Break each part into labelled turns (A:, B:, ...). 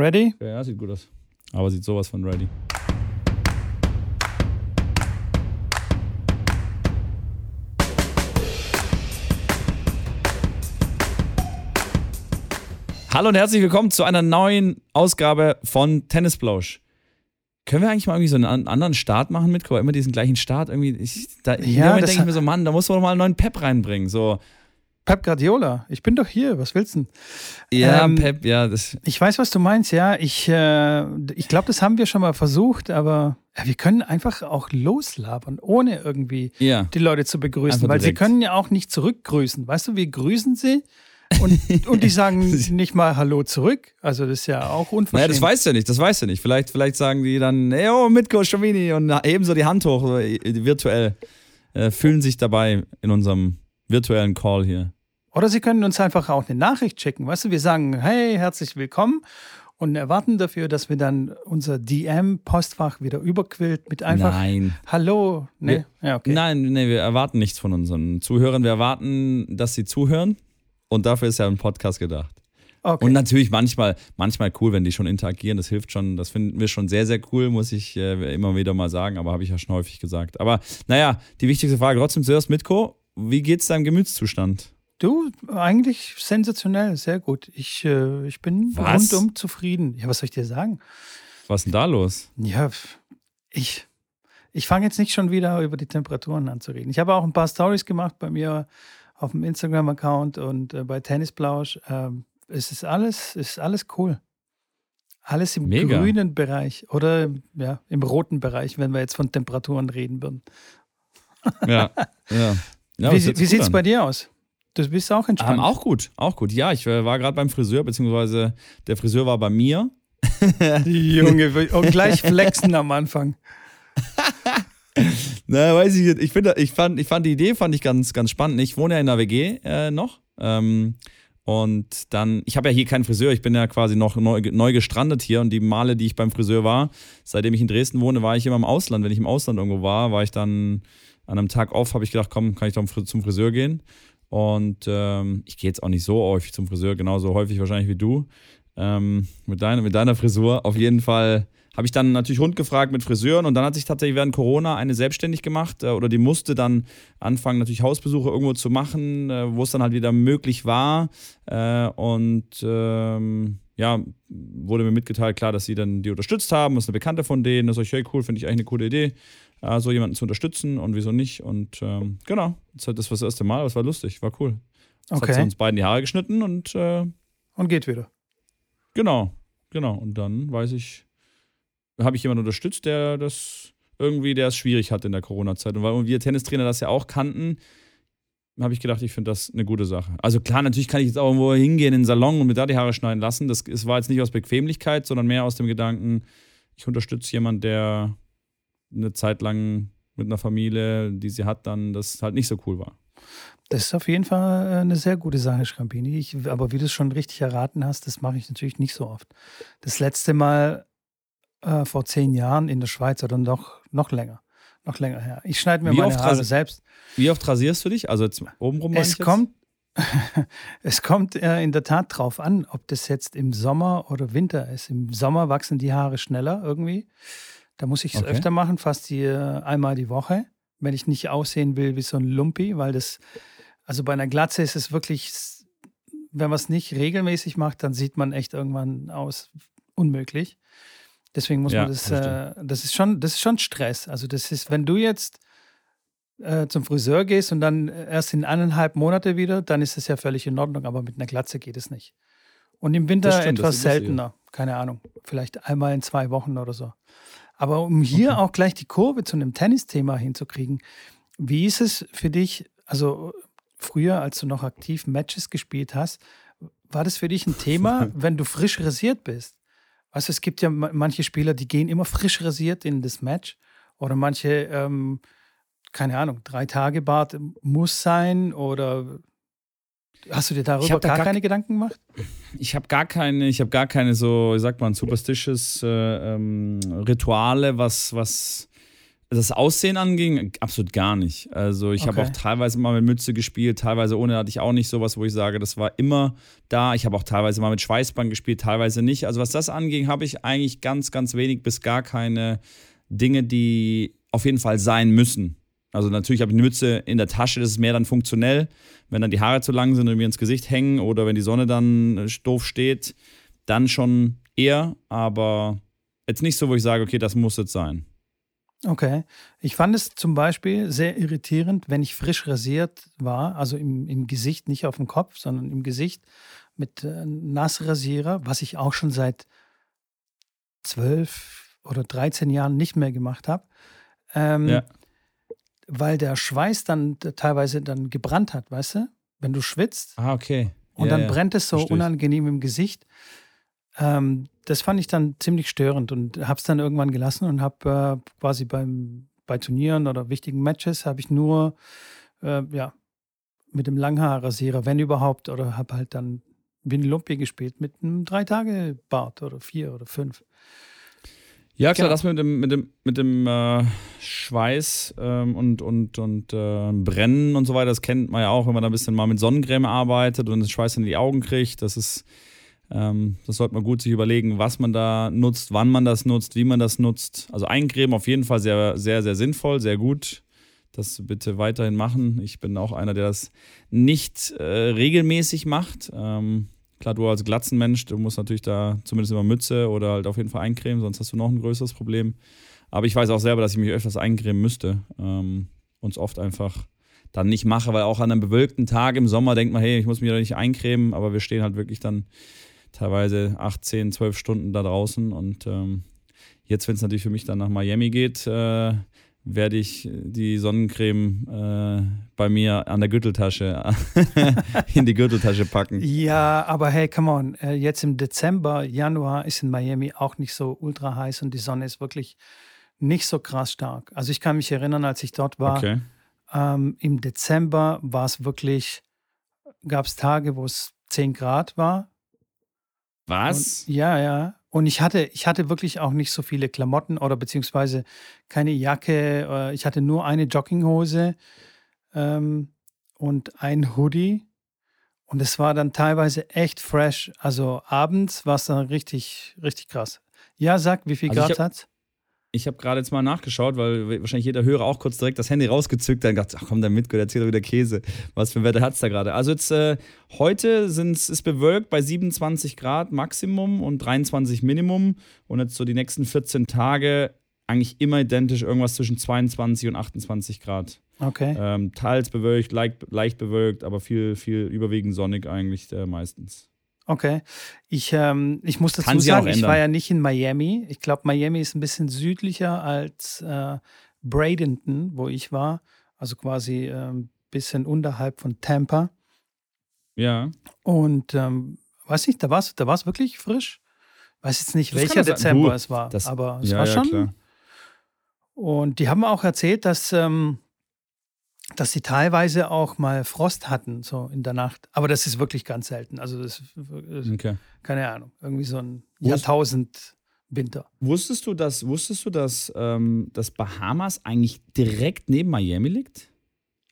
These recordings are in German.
A: Ready?
B: Ja, sieht gut aus. Aber sieht sowas von ready. Hallo und herzlich willkommen zu einer neuen Ausgabe von Tennisplausch. Können wir eigentlich mal irgendwie so einen anderen Start machen mit? Immer diesen gleichen Start irgendwie. Ich, da, ja, denke ich mir so, Mann, da muss man doch mal einen neuen Pep reinbringen. So,
A: Pep Guardiola. Ich bin doch hier. Was willst du
B: denn? Ja, ähm, Pep, ja. Das
A: ich weiß, was du meinst. Ja, ich, äh, ich glaube, das haben wir schon mal versucht, aber ja, wir können einfach auch loslabern, ohne irgendwie ja. die Leute zu begrüßen, einfach weil direkt. sie können ja auch nicht zurückgrüßen. Weißt du, wir grüßen sie und, und die sagen nicht mal Hallo zurück. Also das ist ja auch unverschämt. Naja,
B: das weißt du nicht, das weißt du nicht. Vielleicht, vielleicht sagen die dann, hey, oh, Mitko, Schamini und heben so die Hand hoch, äh, virtuell. Äh, fühlen sich dabei in unserem virtuellen Call hier.
A: Oder Sie können uns einfach auch eine Nachricht schicken. Weißt du, wir sagen, hey, herzlich willkommen und erwarten dafür, dass wir dann unser DM-Postfach wieder überquillt mit einfach
B: Nein.
A: Hallo.
B: Nee? ja, okay. Nein, nee, wir erwarten nichts von unseren Zuhörern. Wir erwarten, dass sie zuhören und dafür ist ja ein Podcast gedacht. Okay. Und natürlich manchmal, manchmal cool, wenn die schon interagieren, das hilft schon, das finden wir schon sehr, sehr cool, muss ich äh, immer wieder mal sagen, aber habe ich ja schon häufig gesagt. Aber naja, die wichtigste Frage trotzdem zuerst, Mitko, wie geht's deinem Gemütszustand?
A: Du, eigentlich sensationell, sehr gut. Ich, äh, ich bin was? rundum zufrieden. Ja, was soll ich dir sagen?
B: Was ist denn da los?
A: Ja, ich, ich fange jetzt nicht schon wieder über die Temperaturen an zu reden. Ich habe auch ein paar Stories gemacht bei mir auf dem Instagram-Account und äh, bei Tennisplausch. Ähm, es ist alles, es ist alles cool. Alles im Mega. grünen Bereich oder ja, im roten Bereich, wenn wir jetzt von Temperaturen reden würden.
B: Ja, ja. ja
A: wie wie sieht es bei dir aus? Du bist auch entspannt.
B: Ähm, auch gut, auch gut. Ja, ich äh, war gerade beim Friseur, beziehungsweise der Friseur war bei mir.
A: Junge, und gleich flexen am Anfang.
B: Na, weiß ich nicht. Ich, find, ich, fand, ich fand die Idee fand ich ganz, ganz spannend. Ich wohne ja in der WG äh, noch. Ähm, und dann, ich habe ja hier keinen Friseur, ich bin ja quasi noch neu, neu, gestrandet hier und die Male, die ich beim Friseur war, seitdem ich in Dresden wohne, war ich immer im Ausland. Wenn ich im Ausland irgendwo war, war ich dann an einem Tag off, habe ich gedacht, komm, kann ich doch zum Friseur gehen. Und ähm, ich gehe jetzt auch nicht so häufig zum Friseur, genauso häufig wahrscheinlich wie du. Ähm, mit, deiner, mit deiner Frisur. Auf jeden Fall habe ich dann natürlich Hund gefragt mit Friseuren und dann hat sich tatsächlich während Corona eine selbstständig gemacht äh, oder die musste dann anfangen, natürlich Hausbesuche irgendwo zu machen, äh, wo es dann halt wieder möglich war. Äh, und ähm, ja, wurde mir mitgeteilt, klar, dass sie dann die unterstützt haben. Das ist eine Bekannte von denen. Das ist euch, hey, cool, finde ich eigentlich eine coole Idee äh, so jemanden zu unterstützen und wieso nicht. Und ähm, genau, das war das erste Mal, es war lustig, war cool. Jetzt okay. hat sie uns beiden die Haare geschnitten und äh,
A: und geht wieder.
B: Genau, genau. Und dann weiß ich, habe ich jemanden unterstützt, der das irgendwie, der es schwierig hat in der Corona-Zeit. Und weil wir Tennistrainer das ja auch kannten, habe ich gedacht, ich finde das eine gute Sache. Also klar, natürlich kann ich jetzt auch irgendwo hingehen in den Salon und mir da die Haare schneiden lassen. Das, das war jetzt nicht aus Bequemlichkeit, sondern mehr aus dem Gedanken, ich unterstütze jemanden, der eine Zeit lang mit einer Familie, die sie hat, dann das halt nicht so cool war.
A: Das ist auf jeden Fall äh, eine sehr gute Sache, Schrampini. Ich, aber wie du es schon richtig erraten hast, das mache ich natürlich nicht so oft. Das letzte Mal äh, vor zehn Jahren in der Schweiz oder noch, noch länger. Noch länger her. Ich schneide mir wie meine Haare selbst.
B: Wie oft rasierst du dich? Also jetzt obenrum
A: Es kommt, es kommt äh, in der Tat drauf an, ob das jetzt im Sommer oder Winter ist. Im Sommer wachsen die Haare schneller irgendwie. Da muss ich es okay. öfter machen, fast die, einmal die Woche, wenn ich nicht aussehen will wie so ein Lumpi, weil das, also bei einer Glatze ist es wirklich, wenn man es nicht regelmäßig macht, dann sieht man echt irgendwann aus unmöglich. Deswegen muss ja, man das, das, äh, das ist schon, das ist schon Stress. Also das ist, wenn du jetzt äh, zum Friseur gehst und dann erst in eineinhalb Monate wieder, dann ist es ja völlig in Ordnung, aber mit einer Glatze geht es nicht. Und im Winter stimmt, etwas seltener, keine Ahnung, vielleicht einmal in zwei Wochen oder so. Aber um hier okay. auch gleich die Kurve zu einem Tennisthema hinzukriegen, wie ist es für dich, also früher, als du noch aktiv Matches gespielt hast, war das für dich ein Thema, wenn du frisch rasiert bist? Weißt du, es gibt ja manche Spieler, die gehen immer frisch rasiert in das Match. Oder manche, ähm, keine Ahnung, drei Tage Bart muss sein oder Hast du dir darüber gar, gar, keine Gedanken gemacht?
B: Ich habe gar keine, ich habe gar keine so, wie sagt man, superstitious äh, ähm, Rituale, was, was das Aussehen anging, absolut gar nicht. Also ich okay. habe auch teilweise mal mit Mütze gespielt, teilweise ohne hatte ich auch nicht sowas, wo ich sage, das war immer da. Ich habe auch teilweise mal mit Schweißband gespielt, teilweise nicht. Also was das anging, habe ich eigentlich ganz, ganz wenig bis gar keine Dinge, die auf jeden Fall sein müssen. Also natürlich habe ich eine Mütze in der Tasche, das ist mehr dann funktionell. Wenn dann die Haare zu lang sind und mir ins Gesicht hängen oder wenn die Sonne dann doof steht, dann schon eher, aber jetzt nicht so, wo ich sage, okay, das muss jetzt sein.
A: Okay. Ich fand es zum Beispiel sehr irritierend, wenn ich frisch rasiert war, also im, im Gesicht, nicht auf dem Kopf, sondern im Gesicht mit äh, Nassrasierer, was ich auch schon seit zwölf oder 13 Jahren nicht mehr gemacht habe. Ähm, ja. Weil der Schweiß dann teilweise dann gebrannt hat, weißt du? Wenn du schwitzt.
B: Ah, okay.
A: Und ja, dann ja. brennt es so Verstehe unangenehm im Gesicht. Ähm, das fand ich dann ziemlich störend und habe es dann irgendwann gelassen und habe äh, quasi beim, bei Turnieren oder wichtigen Matches habe ich nur äh, ja, mit dem Langhaarrasierer, wenn überhaupt, oder habe halt dann wie ein Lumpi gespielt mit einem drei Tage Bart oder vier oder fünf.
B: Ja, klar, genau. das mit dem, mit dem, mit dem äh, Schweiß ähm, und, und, und äh, Brennen und so weiter, das kennt man ja auch, wenn man da ein bisschen mal mit Sonnencreme arbeitet und den Schweiß in die Augen kriegt. Das ist ähm, das sollte man gut sich überlegen, was man da nutzt, wann man das nutzt, wie man das nutzt. Also Eincremen auf jeden Fall sehr, sehr, sehr sinnvoll, sehr gut. Das bitte weiterhin machen. Ich bin auch einer, der das nicht äh, regelmäßig macht. Ähm, klar, du als Glatzenmensch, du musst natürlich da zumindest immer Mütze oder halt auf jeden Fall eincremen, sonst hast du noch ein größeres Problem. Aber ich weiß auch selber, dass ich mich öfters eincremen müsste ähm, und es oft einfach dann nicht mache, weil auch an einem bewölkten Tag im Sommer denkt man, hey, ich muss mich da nicht eincremen, aber wir stehen halt wirklich dann teilweise 18, 12 Stunden da draußen. Und ähm, jetzt, wenn es natürlich für mich dann nach Miami geht, äh, werde ich die Sonnencreme äh, bei mir an der Gürteltasche in die Gürteltasche packen.
A: Ja, aber hey, come on, äh, jetzt im Dezember, Januar ist in Miami auch nicht so ultra heiß und die Sonne ist wirklich nicht so krass stark. Also ich kann mich erinnern, als ich dort war, okay. ähm, im Dezember war es wirklich, gab es Tage, wo es 10 Grad war
B: was?
A: Und, ja, ja. Und ich hatte, ich hatte wirklich auch nicht so viele Klamotten oder beziehungsweise keine Jacke. Äh, ich hatte nur eine Jogginghose ähm, und ein Hoodie. Und es war dann teilweise echt fresh. Also abends war es dann richtig, richtig krass. Ja, sag, wie viel also Grad hat es?
B: Ich habe gerade jetzt mal nachgeschaut, weil wahrscheinlich jeder Hörer auch kurz direkt das Handy rausgezückt hat und gedacht, ach komm, der Mitko, der erzählt doch wieder Käse. Was für ein Wetter hat es da gerade? Also jetzt äh, heute sind's, ist bewölkt bei 27 Grad Maximum und 23 Minimum. Und jetzt so die nächsten 14 Tage eigentlich immer identisch, irgendwas zwischen 22 und 28 Grad.
A: Okay.
B: Ähm, teils bewölkt, leicht, leicht bewölkt, aber viel, viel überwiegend sonnig eigentlich äh, meistens.
A: Okay. Ich, ähm, ich muss dazu sagen, ich war ja nicht in Miami. Ich glaube, Miami ist ein bisschen südlicher als äh, Bradenton, wo ich war. Also quasi ein ähm, bisschen unterhalb von Tampa.
B: Ja.
A: Und ähm, weiß nicht, da war es da war's wirklich frisch. Weiß jetzt nicht, das welcher Dezember es war, das, aber es ja, war schon. Ja, und die haben auch erzählt, dass ähm, dass sie teilweise auch mal Frost hatten, so in der Nacht. Aber das ist wirklich ganz selten. Also das ist, okay. keine Ahnung, irgendwie so ein Jahrtausend Winter.
B: Wusstest du, dass, wusstest du, dass, ähm, dass Bahamas eigentlich direkt neben Miami liegt?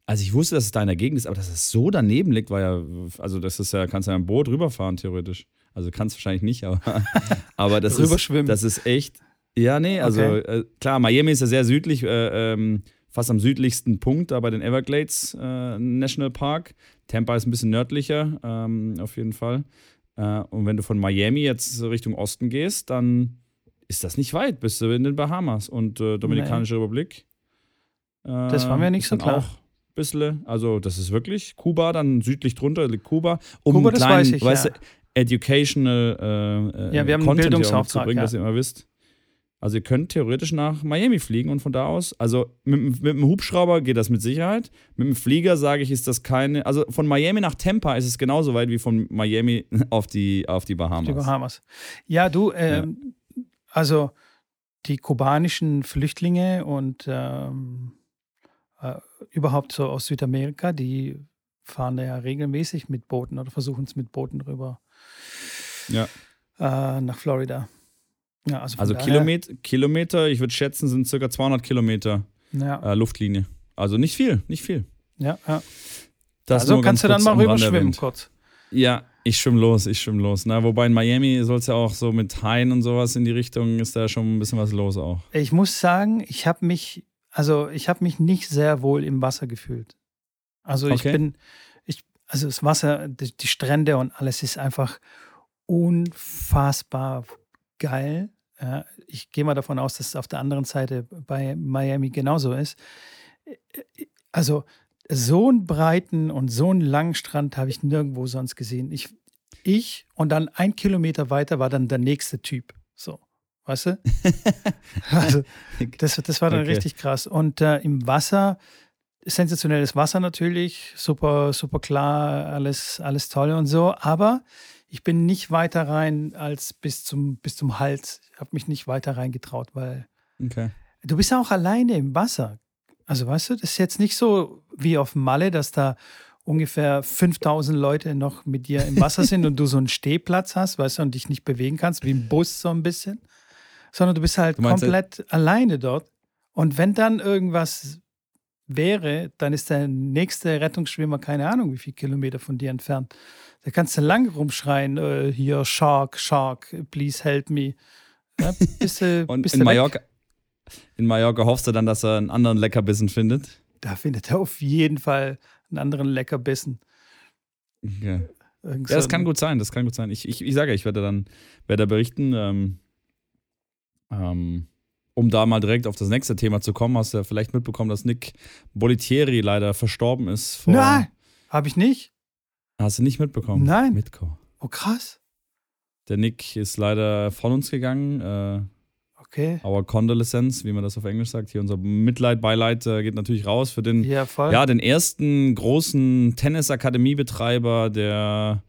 B: Also ich wusste, dass es da in der Gegend ist, aber dass es so daneben liegt, war ja, also das ist ja, kannst du ja ein Boot rüberfahren, theoretisch. Also kannst du wahrscheinlich nicht, aber, aber das, ist, das ist echt. Ja, nee, also okay. äh, klar, Miami ist ja sehr südlich. Äh, ähm, fast am südlichsten Punkt, da bei den Everglades äh, National Park. Tampa ist ein bisschen nördlicher, ähm, auf jeden Fall. Äh, und wenn du von Miami jetzt Richtung Osten gehst, dann ist das nicht weit, bist du in den Bahamas und äh, Dominikanische nee. Republik.
A: das war mir nicht so klar. Auch
B: bisschen, also das ist wirklich Kuba, dann südlich drunter liegt Kuba. Um
A: Kuba, das kleinen, weiß ich,
B: weißt
A: ja.
B: du, educational äh,
A: ja, wir haben Content einen
B: Bildungsauftrag, ja. dass ihr immer wisst. Also ihr könnt theoretisch nach Miami fliegen und von da aus, also mit, mit dem Hubschrauber geht das mit Sicherheit. Mit dem Flieger sage ich, ist das keine, also von Miami nach Tampa ist es genauso weit wie von Miami auf die, auf die Bahamas.
A: Die Bahamas. Ja, du, äh, ja. also die kubanischen Flüchtlinge und ähm, äh, überhaupt so aus Südamerika, die fahren da ja regelmäßig mit Booten oder versuchen es mit Booten rüber
B: ja.
A: äh, nach Florida.
B: Ja, also, also Kilometer, Kilometer, ich würde schätzen, sind circa 200 Kilometer ja. äh, Luftlinie. Also nicht viel, nicht viel.
A: Ja, ja. Das also kannst du dann mal rüberschwimmen kurz.
B: Ja, ich schwimme los, ich schwimme los. Na, wobei in Miami soll es ja auch so mit Haien und sowas in die Richtung, ist da schon ein bisschen was los auch.
A: Ich muss sagen, ich habe mich, also ich habe mich nicht sehr wohl im Wasser gefühlt. Also ich okay. bin, ich, also das Wasser, die, die Strände und alles ist einfach unfassbar geil. Ja, ich gehe mal davon aus, dass es auf der anderen Seite bei Miami genauso ist. Also so einen breiten und so einen langen Strand habe ich nirgendwo sonst gesehen. Ich, ich und dann ein Kilometer weiter war dann der nächste Typ. So, weißt du? also, das, das war dann okay. richtig krass. Und äh, im Wasser, sensationelles Wasser natürlich, super, super klar, alles, alles toll und so. Aber ich bin nicht weiter rein als bis zum, bis zum Hals. Ich habe mich nicht weiter reingetraut, weil okay. du bist ja auch alleine im Wasser. Also weißt du, das ist jetzt nicht so wie auf Malle, dass da ungefähr 5000 Leute noch mit dir im Wasser sind und du so einen Stehplatz hast, weißt du, und dich nicht bewegen kannst, wie ein Bus so ein bisschen, sondern du bist halt du komplett das? alleine dort. Und wenn dann irgendwas wäre, dann ist der nächste Rettungsschwimmer keine Ahnung, wie viele Kilometer von dir entfernt. Da kannst du lang rumschreien, äh, hier Shark, Shark, please help me. Ja,
B: bist du, und in Mallorca, in Mallorca hoffst du dann, dass er einen anderen Leckerbissen findet?
A: Da findet er auf jeden Fall einen anderen Leckerbissen.
B: Ja. ja, das kann gut sein, das kann gut sein. Ich, ich, ich sage, ich werde dann werde berichten. Ähm, ähm, um da mal direkt auf das nächste Thema zu kommen, hast du ja vielleicht mitbekommen, dass Nick Bolitieri leider verstorben ist.
A: Nein, habe ich nicht.
B: Hast du nicht mitbekommen?
A: Nein.
B: Mitko.
A: Oh, krass.
B: Der Nick ist leider von uns gegangen. Äh,
A: Okay.
B: Our Condolences, wie man das auf Englisch sagt. Hier unser Mitleid, Beileid äh, geht natürlich raus für den,
A: ja,
B: ja den ersten großen Tennisakademiebetreiber, der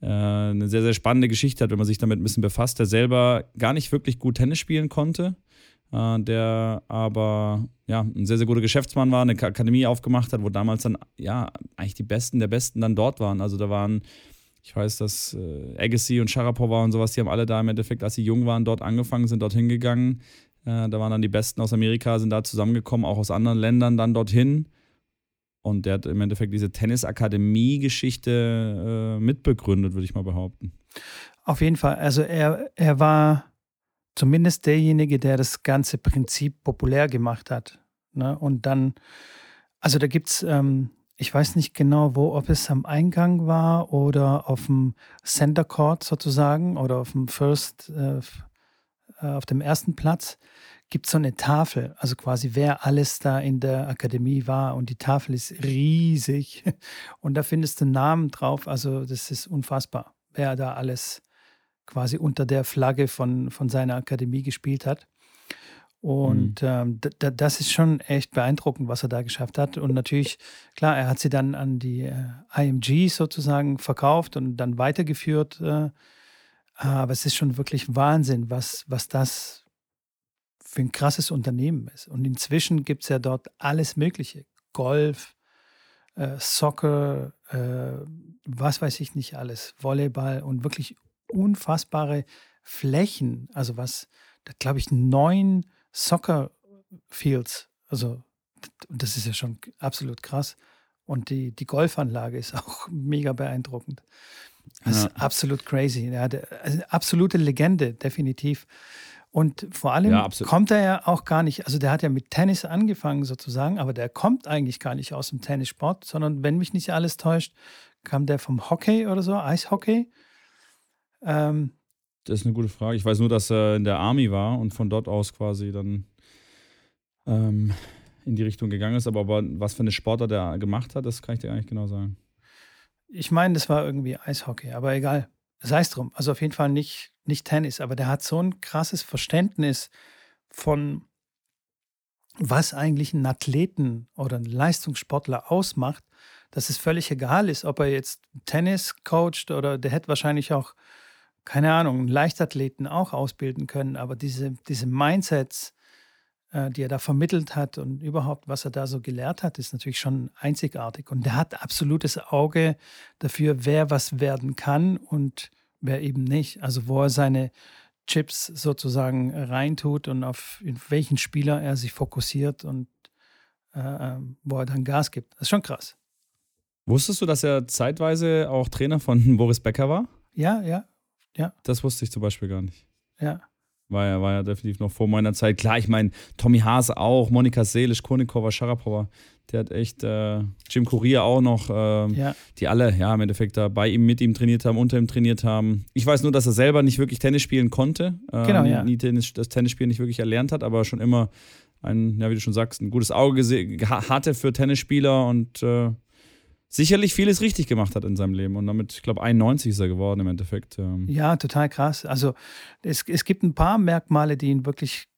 B: äh, eine sehr, sehr spannende Geschichte hat, wenn man sich damit ein bisschen befasst, der selber gar nicht wirklich gut Tennis spielen konnte, der aber ja, ein sehr, sehr guter Geschäftsmann war, eine Akademie aufgemacht hat, wo damals dann ja eigentlich die Besten der Besten dann dort waren. Also da waren ich weiß, dass äh, Agassi und Sharapova und sowas, die haben alle da im Endeffekt, als sie jung waren, dort angefangen, sind dort hingegangen. Äh, da waren dann die Besten aus Amerika, sind da zusammengekommen, auch aus anderen Ländern dann dorthin. Und der hat im Endeffekt diese Tennisakademie-Geschichte äh, mitbegründet, würde ich mal behaupten.
A: Auf jeden Fall. Also er, er war zumindest derjenige, der das ganze Prinzip populär gemacht hat. Ne? Und dann, also da gibt es ähm, ich weiß nicht genau, wo, ob es am Eingang war oder auf dem Center Court sozusagen oder auf dem First, äh, äh, auf dem ersten Platz, gibt es so eine Tafel, also quasi wer alles da in der Akademie war und die Tafel ist riesig und da findest du Namen drauf, also das ist unfassbar, wer da alles quasi unter der Flagge von, von seiner Akademie gespielt hat. Und mhm. ähm, das ist schon echt beeindruckend, was er da geschafft hat. Und natürlich, klar, er hat sie dann an die äh, IMG sozusagen verkauft und dann weitergeführt. Äh, aber es ist schon wirklich Wahnsinn, was, was das für ein krasses Unternehmen ist. Und inzwischen gibt es ja dort alles Mögliche. Golf, äh, Soccer, äh, was weiß ich nicht alles, Volleyball und wirklich unfassbare Flächen. Also was, da glaube ich, neun Soccer Fields. Also, das ist ja schon absolut krass. Und die, die Golfanlage ist auch mega beeindruckend. Das ja. ist absolut crazy. Ja, also absolute Legende, definitiv. Und vor allem ja, kommt er ja auch gar nicht, also der hat ja mit Tennis angefangen sozusagen, aber der kommt eigentlich gar nicht aus dem Tennissport, sondern wenn mich nicht alles täuscht, kam der vom Hockey oder so, Eishockey.
B: Ähm, das ist eine gute Frage. Ich weiß nur, dass er in der Army war und von dort aus quasi dann ähm, in die Richtung gegangen ist. Aber, aber was für eine Sportler der gemacht hat, das kann ich dir eigentlich genau sagen.
A: Ich meine, das war irgendwie Eishockey, aber egal. Sei es drum. Also auf jeden Fall nicht, nicht Tennis, aber der hat so ein krasses Verständnis von, was eigentlich einen Athleten oder einen Leistungssportler ausmacht, dass es völlig egal ist, ob er jetzt Tennis coacht oder der hätte wahrscheinlich auch keine Ahnung, Leichtathleten auch ausbilden können, aber diese, diese Mindsets, äh, die er da vermittelt hat und überhaupt, was er da so gelehrt hat, ist natürlich schon einzigartig. Und er hat absolutes Auge dafür, wer was werden kann und wer eben nicht. Also wo er seine Chips sozusagen reintut und auf welchen Spieler er sich fokussiert und äh, ähm, wo er dann Gas gibt. Das ist schon krass.
B: Wusstest du, dass er zeitweise auch Trainer von Boris Becker war?
A: Ja, ja, ja.
B: Das wusste ich zum Beispiel gar nicht.
A: Ja.
B: War ja, war ja definitiv noch vor meiner Zeit. Klar, ich meine, Tommy Hase auch, Monika Seelisch, Konikova, Sharapova, der hat echt, äh, Jim Courier auch noch, äh, ja. die alle, ja, im Endeffekt da bei ihm, mit ihm trainiert haben, unter ihm trainiert haben. Ich weiß nur, dass er selber nicht wirklich Tennis spielen konnte.
A: Ähm, genau, ja.
B: Nie Tennis, das Tennisspielen nicht wirklich erlernt hat, aber schon immer ein, ja, wie du schon sagst, ein gutes Auge hatte für Tennisspieler und äh, sicherlich vieles richtig gemacht hat in seinem Leben. Und damit, ich glaube, 91 ist er geworden im Endeffekt.
A: Ja, total krass. Also es, es gibt ein paar Merkmale, die ihn wirklich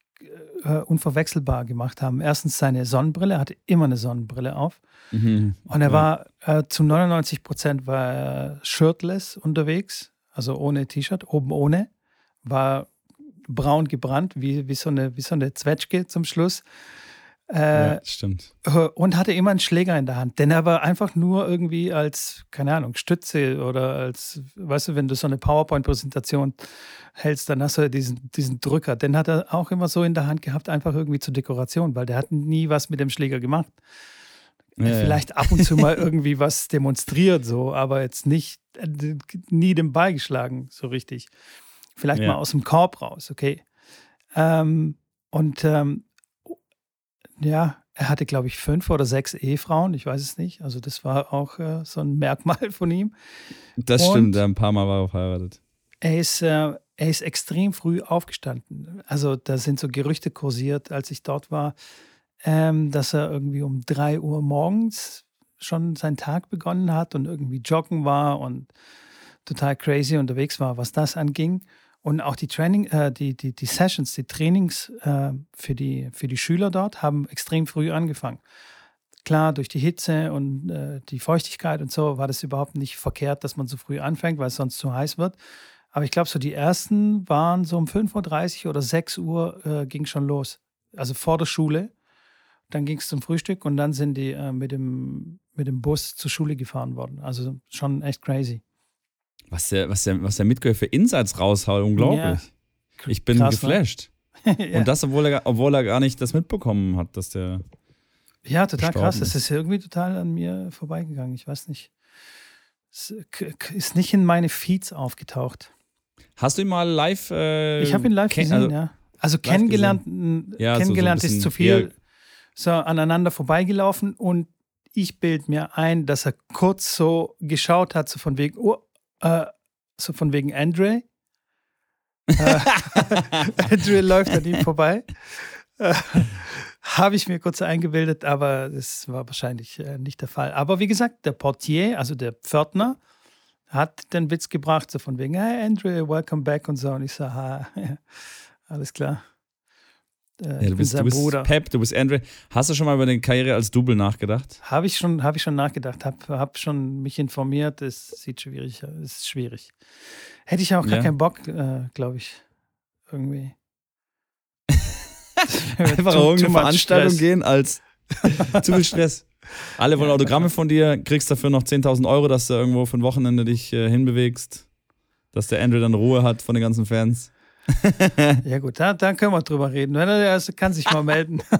A: äh, unverwechselbar gemacht haben. Erstens seine Sonnenbrille, er hatte immer eine Sonnenbrille auf. Mhm. Und er ja. war äh, zu 99 Prozent war er shirtless unterwegs, also ohne T-Shirt, oben ohne. War braun gebrannt, wie, wie, so eine, wie so eine Zwetschge zum Schluss.
B: Äh, ja, stimmt.
A: Und hatte immer einen Schläger in der Hand. Denn er war einfach nur irgendwie als, keine Ahnung, Stütze oder als, weißt du, wenn du so eine PowerPoint-Präsentation hältst, dann hast du diesen, diesen Drücker. Den hat er auch immer so in der Hand gehabt, einfach irgendwie zur Dekoration, weil der hat nie was mit dem Schläger gemacht. Ja, Vielleicht ja. ab und zu mal irgendwie was demonstriert, so, aber jetzt nicht, äh, nie den Ball geschlagen, so richtig. Vielleicht mal aus dem Korb raus, okay. Ähm, und ähm, ja, er hatte, glaube ich, fünf oder sechs Ehefrauen, ich weiß es nicht. Also das war auch äh, so ein Merkmal von ihm.
B: Das Und stimmt, ein paar Mal war er verheiratet.
A: Er ist, äh, er ist extrem früh aufgestanden. Also da sind so Gerüchte kursiert, als ich dort war, ähm, dass er irgendwie um drei Uhr morgens schon seinen Tag begonnen hat und irgendwie joggen war und total crazy unterwegs war, was das anging. Und auch die Training, äh, die, die, die Sessions, die Trainings äh, für, die, für die Schüler dort haben extrem früh angefangen. Klar, durch die Hitze und äh, die Feuchtigkeit und so war das überhaupt nicht verkehrt, dass man so früh anfängt, weil es sonst zu heiß wird. Aber ich glaube, so die ersten waren so um 5.30 Uhr oder 6 Uhr äh, ging schon los. Also vor der Schule. Dann ging es zum Frühstück und dann sind die äh, mit, dem, mit dem Bus zur Schule gefahren worden. Also schon echt crazy.
B: Was der, was der, was der Mitgehör für Insights raushaut, unglaublich. Ja. Ich bin Krass, ne? geflasht. ja. Und das, obwohl er, obwohl er gar nicht das mitbekommen hat, dass der.
A: Ja, total krass. Das ist irgendwie total an mir vorbeigegangen. Ich weiß nicht. Es ist nicht in meine Feeds aufgetaucht.
B: Hast du ihn mal live? Äh,
A: ich habe ihn live gesehen, also, ja. Also kennengelernt, ja, kennengelernt so, so ist zu viel. So aneinander vorbeigelaufen und ich bild mir ein, dass er kurz so geschaut hat, so von wegen, oh, äh, so von wegen Andre. äh, Andre läuft an ihm vorbei. Äh, Habe ich mir kurz eingebildet, aber das war wahrscheinlich äh, nicht der Fall. Aber wie gesagt, der Portier, also der Pförtner, hat den Witz gebracht, so von wegen, hey Andre, welcome back und so. Und ich so, ha, ja, alles klar.
B: Äh, ja, du, bist, du bist Bruder. Pep, du bist Andre. Hast du schon mal über deine Karriere als Double nachgedacht?
A: Habe ich schon, habe ich schon nachgedacht, habe hab schon mich informiert. Es sieht schwierig, es ist schwierig. Hätte ich auch gar ja. keinen Bock, äh, glaube ich, irgendwie.
B: Einfach auf irgendeine Veranstaltung gehen als zu viel Stress. Alle wollen ja, Autogramme von dir, kriegst dafür noch 10.000 Euro, dass du irgendwo für ein Wochenende dich äh, hinbewegst, dass der Andrew dann Ruhe hat von den ganzen Fans.
A: ja, gut, da, da können wir drüber reden. Er kann sich mal melden.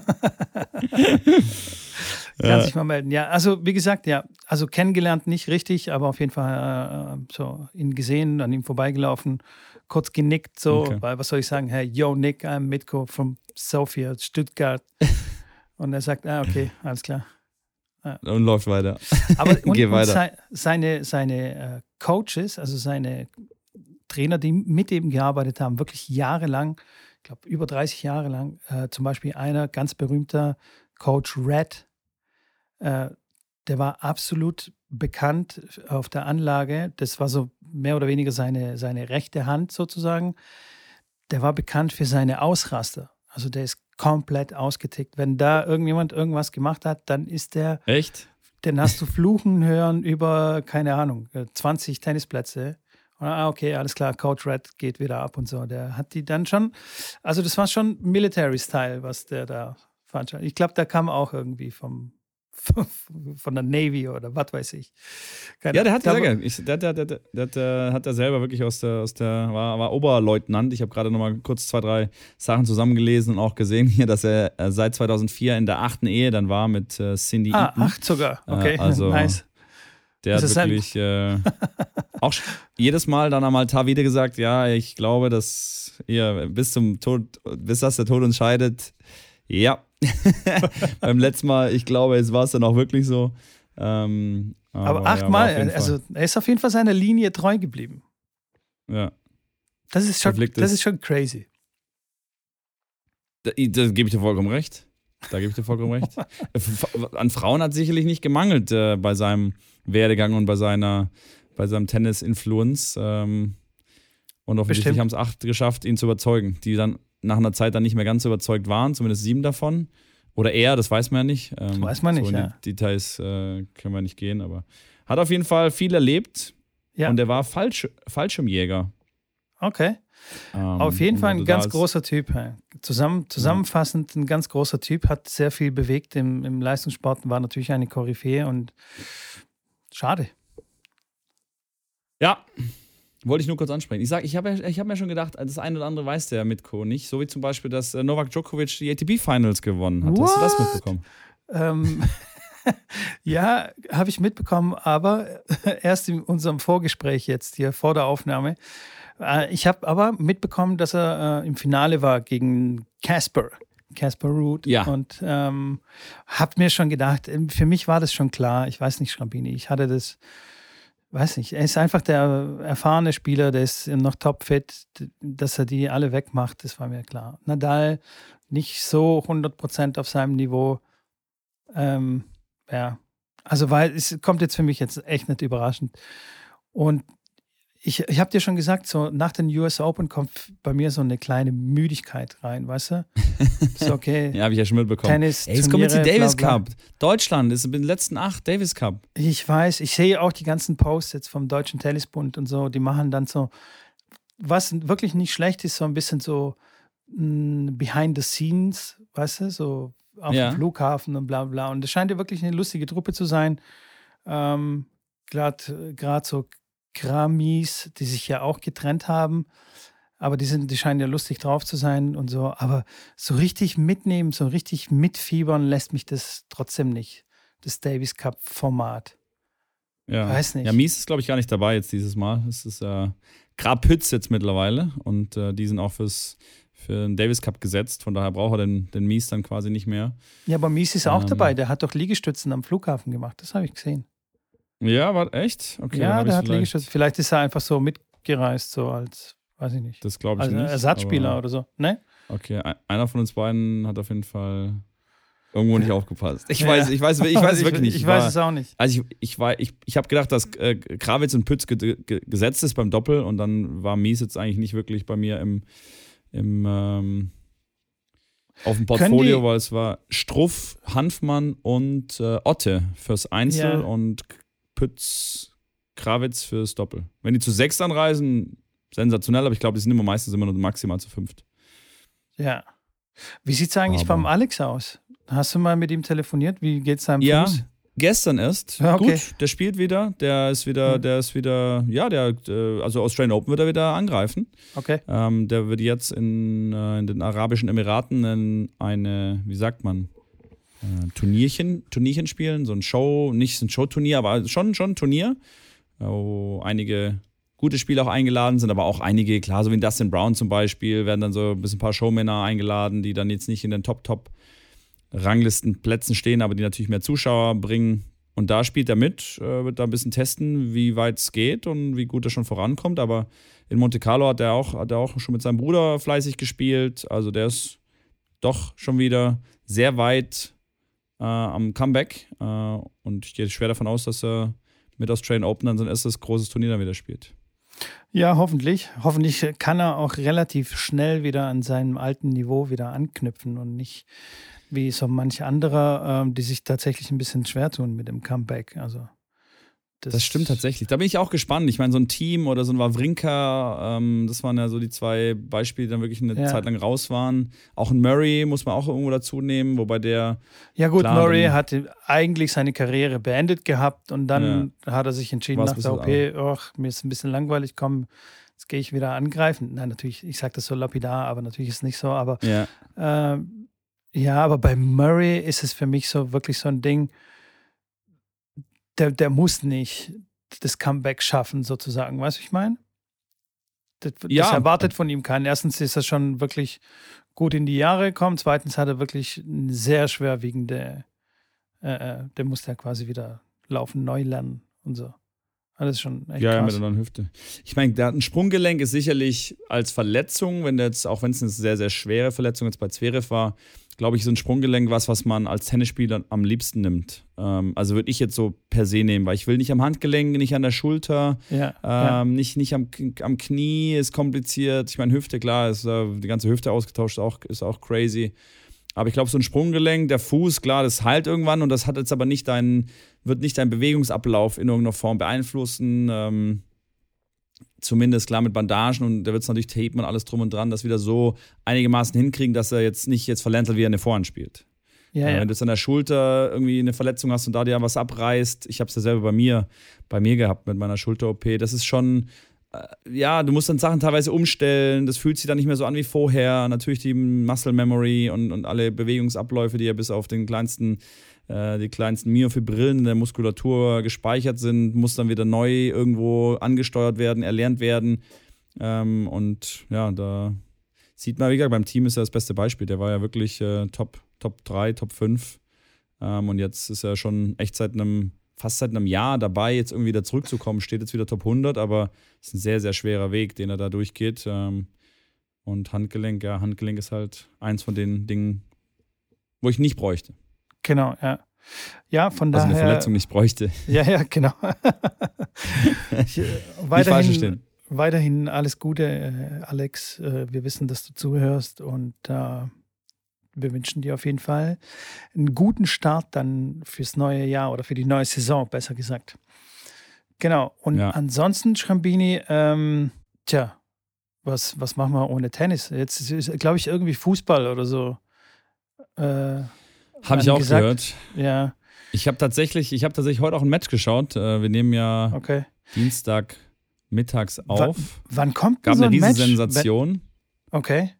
A: kann ja. sich mal melden. Ja, also wie gesagt, ja, also kennengelernt nicht richtig, aber auf jeden Fall äh, so ihn gesehen, an ihm vorbeigelaufen, kurz genickt, so, okay. weil was soll ich sagen? Hey, yo, Nick, I'm Mitko from Sofia, Stuttgart. Und er sagt, ah, okay, alles klar.
B: Ja. Und läuft weiter.
A: Aber und, Geh weiter. Und seine, seine äh, Coaches, also seine Trainer, die mit ihm gearbeitet haben, wirklich jahrelang, ich glaube über 30 Jahre lang, äh, zum Beispiel einer ganz berühmter Coach Red, äh, der war absolut bekannt auf der Anlage. Das war so mehr oder weniger seine, seine rechte Hand sozusagen. Der war bekannt für seine Ausraster. Also der ist komplett ausgetickt. Wenn da irgendjemand irgendwas gemacht hat, dann ist der.
B: Echt?
A: Dann hast du Fluchen hören über, keine Ahnung, 20 Tennisplätze. Ah, okay, alles klar, Coach Red geht wieder ab und so. Der hat die dann schon, also das war schon Military-Style, was der da veranstaltet. Ich glaube, der kam auch irgendwie vom, von der Navy oder was weiß ich.
B: Keine ja, der hat, ich, der, der, der, der, der, hat er selber wirklich aus der, aus der war, war Oberleutnant. Ich habe gerade noch mal kurz zwei, drei Sachen zusammengelesen und auch gesehen hier, dass er äh, seit 2004 in der achten Ehe dann war mit äh, Cindy
A: Ah, Eaton. acht sogar, äh, okay, also, nice.
B: Der hat wirklich äh, auch jedes Mal dann am Altar wieder gesagt, ja, ich glaube, dass ihr bis zum Tod, bis das der Tod uns scheidet, ja. Beim letzten Mal, ich glaube, es war es dann auch wirklich so. Ähm,
A: aber, aber achtmal, ja, also er ist auf jeden Fall seiner Linie treu geblieben.
B: Ja.
A: Das ist schon, das ist schon crazy.
B: Da, da gebe ich dir vollkommen recht. Da gebe ich dir vollkommen recht. An Frauen hat sicherlich nicht gemangelt äh, bei seinem Werdegang und bei seiner, bei seinem Tennis-Influence. Ähm, und offensichtlich haben es acht geschafft, ihn zu überzeugen, die dann nach einer Zeit dann nicht mehr ganz überzeugt waren, zumindest sieben davon. Oder er, das weiß man ja nicht.
A: Ähm, weiß man nicht, so ja.
B: Die Details äh, können wir nicht gehen, aber hat auf jeden Fall viel erlebt. Ja. Und er war Falsch, Fallschirmjäger.
A: Okay. Ähm, auf jeden Fall ein ganz großer Typ. Zusammen, zusammenfassend ein ganz großer Typ, hat sehr viel bewegt im, im Leistungssport, war natürlich eine Koryphäe und schade.
B: Ja, wollte ich nur kurz ansprechen. Ich sage, ich habe ich hab mir schon gedacht, das eine oder andere weiß der Mitko nicht. So wie zum Beispiel, dass äh, Novak Djokovic die ATP Finals gewonnen hat. What? Hast du das mitbekommen?
A: Ähm, ja, habe ich mitbekommen, aber erst in unserem Vorgespräch jetzt hier vor der Aufnahme. Äh, ich habe aber mitbekommen, dass er äh, im Finale war gegen Casper. Casper Root.
B: Ja.
A: Und ähm, habe mir schon gedacht, ähm, für mich war das schon klar. Ich weiß nicht, Schrambini, ich hatte das weiß nicht, er ist einfach der erfahrene Spieler, der ist noch topfit, dass er die alle wegmacht, das war mir klar. Nadal nicht so 100% auf seinem Niveau. Ähm, ja, also weil es kommt jetzt für mich jetzt echt nicht überraschend. Und ich, ich habe dir schon gesagt, so nach den US Open kommt bei mir so eine kleine Müdigkeit rein, weißt du?
B: Ist okay. ja, habe ich ja schon mitbekommen. Tennis, Ey, jetzt kommt jetzt die Davis bla, bla. Cup. Deutschland ist in den letzten acht Davis Cup.
A: Ich weiß, ich sehe auch die ganzen Posts jetzt vom Deutschen Tennisbund und so, die machen dann so, was wirklich nicht schlecht ist, so ein bisschen so mh, behind the scenes, weißt du, so auf ja. dem Flughafen und bla bla. Und es scheint ja wirklich eine lustige Truppe zu sein. Ähm, Gerade so Grammys, die sich ja auch getrennt haben. Aber die, sind, die scheinen ja lustig drauf zu sein und so. Aber so richtig mitnehmen, so richtig mitfiebern lässt mich das trotzdem nicht. Das Davis Cup-Format.
B: Ja.
A: Weiß nicht.
B: Ja, Mies ist, glaube ich, gar nicht dabei jetzt dieses Mal. Es ist äh, Grabhütz jetzt mittlerweile. Und äh, die sind auch fürs, für den Davis Cup gesetzt. Von daher braucht er den, den Mies dann quasi nicht mehr.
A: Ja, aber Mies ist auch ähm, dabei. Der hat doch Liegestützen am Flughafen gemacht. Das habe ich gesehen.
B: Ja, war echt? Okay,
A: ja, der hat Liegestütze. Vielleicht ist er einfach so mitgereist, so als, weiß ich nicht.
B: Das glaube ich
A: als
B: nicht.
A: Ersatzspieler oder so, ne?
B: Okay, einer von uns beiden hat auf jeden Fall irgendwo nicht aufgepasst. Ich weiß, ich weiß, ich weiß es wirklich nicht.
A: Ich, ich weiß es auch nicht.
B: Also ich, ich, war, ich, ich habe gedacht, dass äh, Krawitz und Pütz ge ge gesetzt ist beim Doppel und dann war Mies jetzt eigentlich nicht wirklich bei mir im, im ähm, auf dem Portfolio, weil es war Struff, Hanfmann und äh, Otte fürs Einzel ja. und Pütz, Krawitz fürs Doppel. Wenn die zu sechs anreisen, sensationell, aber ich glaube, die sind immer meistens immer nur maximal zu fünft.
A: Ja. Wie sieht es eigentlich aber beim Alex aus? Hast du mal mit ihm telefoniert? Wie geht es seinem
B: ja,
A: Fuß?
B: Gestern erst. Ja, okay. Gut, der spielt wieder. Der ist wieder, mhm. der ist wieder, ja, der, also Australian Open wird er wieder angreifen.
A: Okay.
B: Ähm, der wird jetzt in, äh, in den Arabischen Emiraten in eine, wie sagt man, äh, Turnierchen, Turnierchen spielen, so ein Show, nicht ein Showturnier, aber schon, schon ein Turnier, wo einige gute Spieler auch eingeladen sind, aber auch einige, klar, so wie Dustin Brown zum Beispiel, werden dann so ein bisschen ein paar Showmänner eingeladen, die dann jetzt nicht in den Top-Top-Ranglistenplätzen stehen, aber die natürlich mehr Zuschauer bringen. Und da spielt er mit, äh, wird da ein bisschen testen, wie weit es geht und wie gut er schon vorankommt. Aber in Monte Carlo hat er auch, hat er auch schon mit seinem Bruder fleißig gespielt. Also der ist doch schon wieder sehr weit äh, am Comeback. Äh, und ich gehe schwer davon aus, dass er mit Australian Open dann sein erstes großes Turnier dann wieder spielt.
A: Ja, hoffentlich. Hoffentlich kann er auch relativ schnell wieder an seinem alten Niveau wieder anknüpfen und nicht wie so manche andere, ähm, die sich tatsächlich ein bisschen schwer tun mit dem Comeback. Also
B: Das, das, stimmt tatsächlich. Da bin ich auch gespannt. Ich meine, so ein Team oder so ein Wawrinka, ähm, das waren ja so die zwei Beispiele, die dann wirklich eine ja. Zeit lang raus waren. Auch ein Murray muss man auch irgendwo dazu nehmen, wobei der.
A: Ja, gut, klar, Murray hat eigentlich seine Karriere beendet gehabt und dann ja. hat er sich entschieden nach der OP, ach, mir ist ein bisschen langweilig, komm, jetzt gehe ich wieder angreifen. Nein, natürlich, ich sage das so lapidar, aber natürlich ist es nicht so. Aber ja. Äh, ja, aber bei Murray ist es für mich so wirklich so ein Ding der, der muss nicht das Comeback schaffen, sozusagen. Weißt du, ich meine? Das, ja. das erwartet von ihm keinen. Erstens ist er schon wirklich gut in die Jahre gekommen. Zweitens hat er wirklich eine sehr schwerwiegende, äh, äh der muss ja quasi wieder laufen, neu lernen und so. Alles schon echt
B: ja,
A: krass. Ja,
B: mit einer Hüfte. Ich meine, der hat ein Sprunggelenk, ist sicherlich als Verletzung, wenn der jetzt, auch wenn es eine sehr, sehr schwere Verletzung jetzt bei Zverev war, glaube ich, ist ein Sprunggelenk was, was man als Tennisspieler am liebsten nimmt. Ähm, also würde ich jetzt so per se nehmen, weil ich will nicht am Handgelenk, nicht an der Schulter, ja, ähm, ja. nicht, nicht am, am Knie, ist kompliziert. Ich meine, Hüfte, klar, ist äh, die ganze Hüfte ausgetauscht, auch, ist auch crazy. Aber ich glaube, so ein Sprunggelenk, der Fuß, klar, das heilt irgendwann und das hat jetzt aber nicht deinen, wird nicht deinen Bewegungsablauf in irgendeiner Form beeinflussen. Ähm, zumindest klar mit Bandagen und da wird es natürlich tapen und alles drum und dran, das wieder so einigermaßen hinkriegen, dass er jetzt nicht jetzt verlernt hat, wie er eine Vorhand spielt. Ja, ja. Wenn du jetzt an der Schulter irgendwie eine Verletzung hast und da dir was abreißt, ich habe es ja selber bei mir, bei mir gehabt mit meiner Schulter-OP, das ist schon, äh, ja, du musst dann Sachen teilweise umstellen, das fühlt sich dann nicht mehr so an wie vorher. Natürlich die Muscle Memory und, und alle Bewegungsabläufe, die ja bis auf den kleinsten äh, die kleinsten Myofibrillen in der Muskulatur gespeichert sind, muss dann wieder neu irgendwo angesteuert werden, erlernt werden. Ähm, und ja, da sieht man, wie gesagt, beim Team ist er das beste Beispiel. Der war ja wirklich äh, Top, Top 3, Top 5. Ähm, und jetzt ist er schon echt seit einem, fast seit einem Jahr dabei, jetzt irgendwie wieder zurückzukommen. Steht jetzt wieder Top 100, aber es ist ein sehr, sehr schwerer Weg, den er da durchgeht. Ähm, und Handgelenk, ja, Handgelenk ist halt eins von den Dingen, wo ich nicht bräuchte.
A: Genau, ja. Ja, von
B: also
A: daher.
B: eine Verletzung nicht bräuchte.
A: Ja, ja, genau. ich, äh, weiterhin, weiterhin alles Gute, äh, Alex. Äh, wir wissen, dass du zuhörst und äh, wir wünschen dir auf jeden Fall einen guten Start dann fürs neue Jahr oder für die neue Saison, besser gesagt. Genau. Und ja. ansonsten, Schrambini, ähm, tja, was, was machen wir ohne Tennis? Jetzt ist, glaube ich, irgendwie Fußball oder so.
B: Äh, habe ich auch gesagt. gehört.
A: Ja.
B: Ich habe tatsächlich, ich habe tatsächlich heute auch ein Match geschaut. Äh, wir nehmen ja okay. Dienstag mittags auf. W
A: wann kommt
B: Gab
A: so
B: ein eine riesen Sensation.
A: Okay.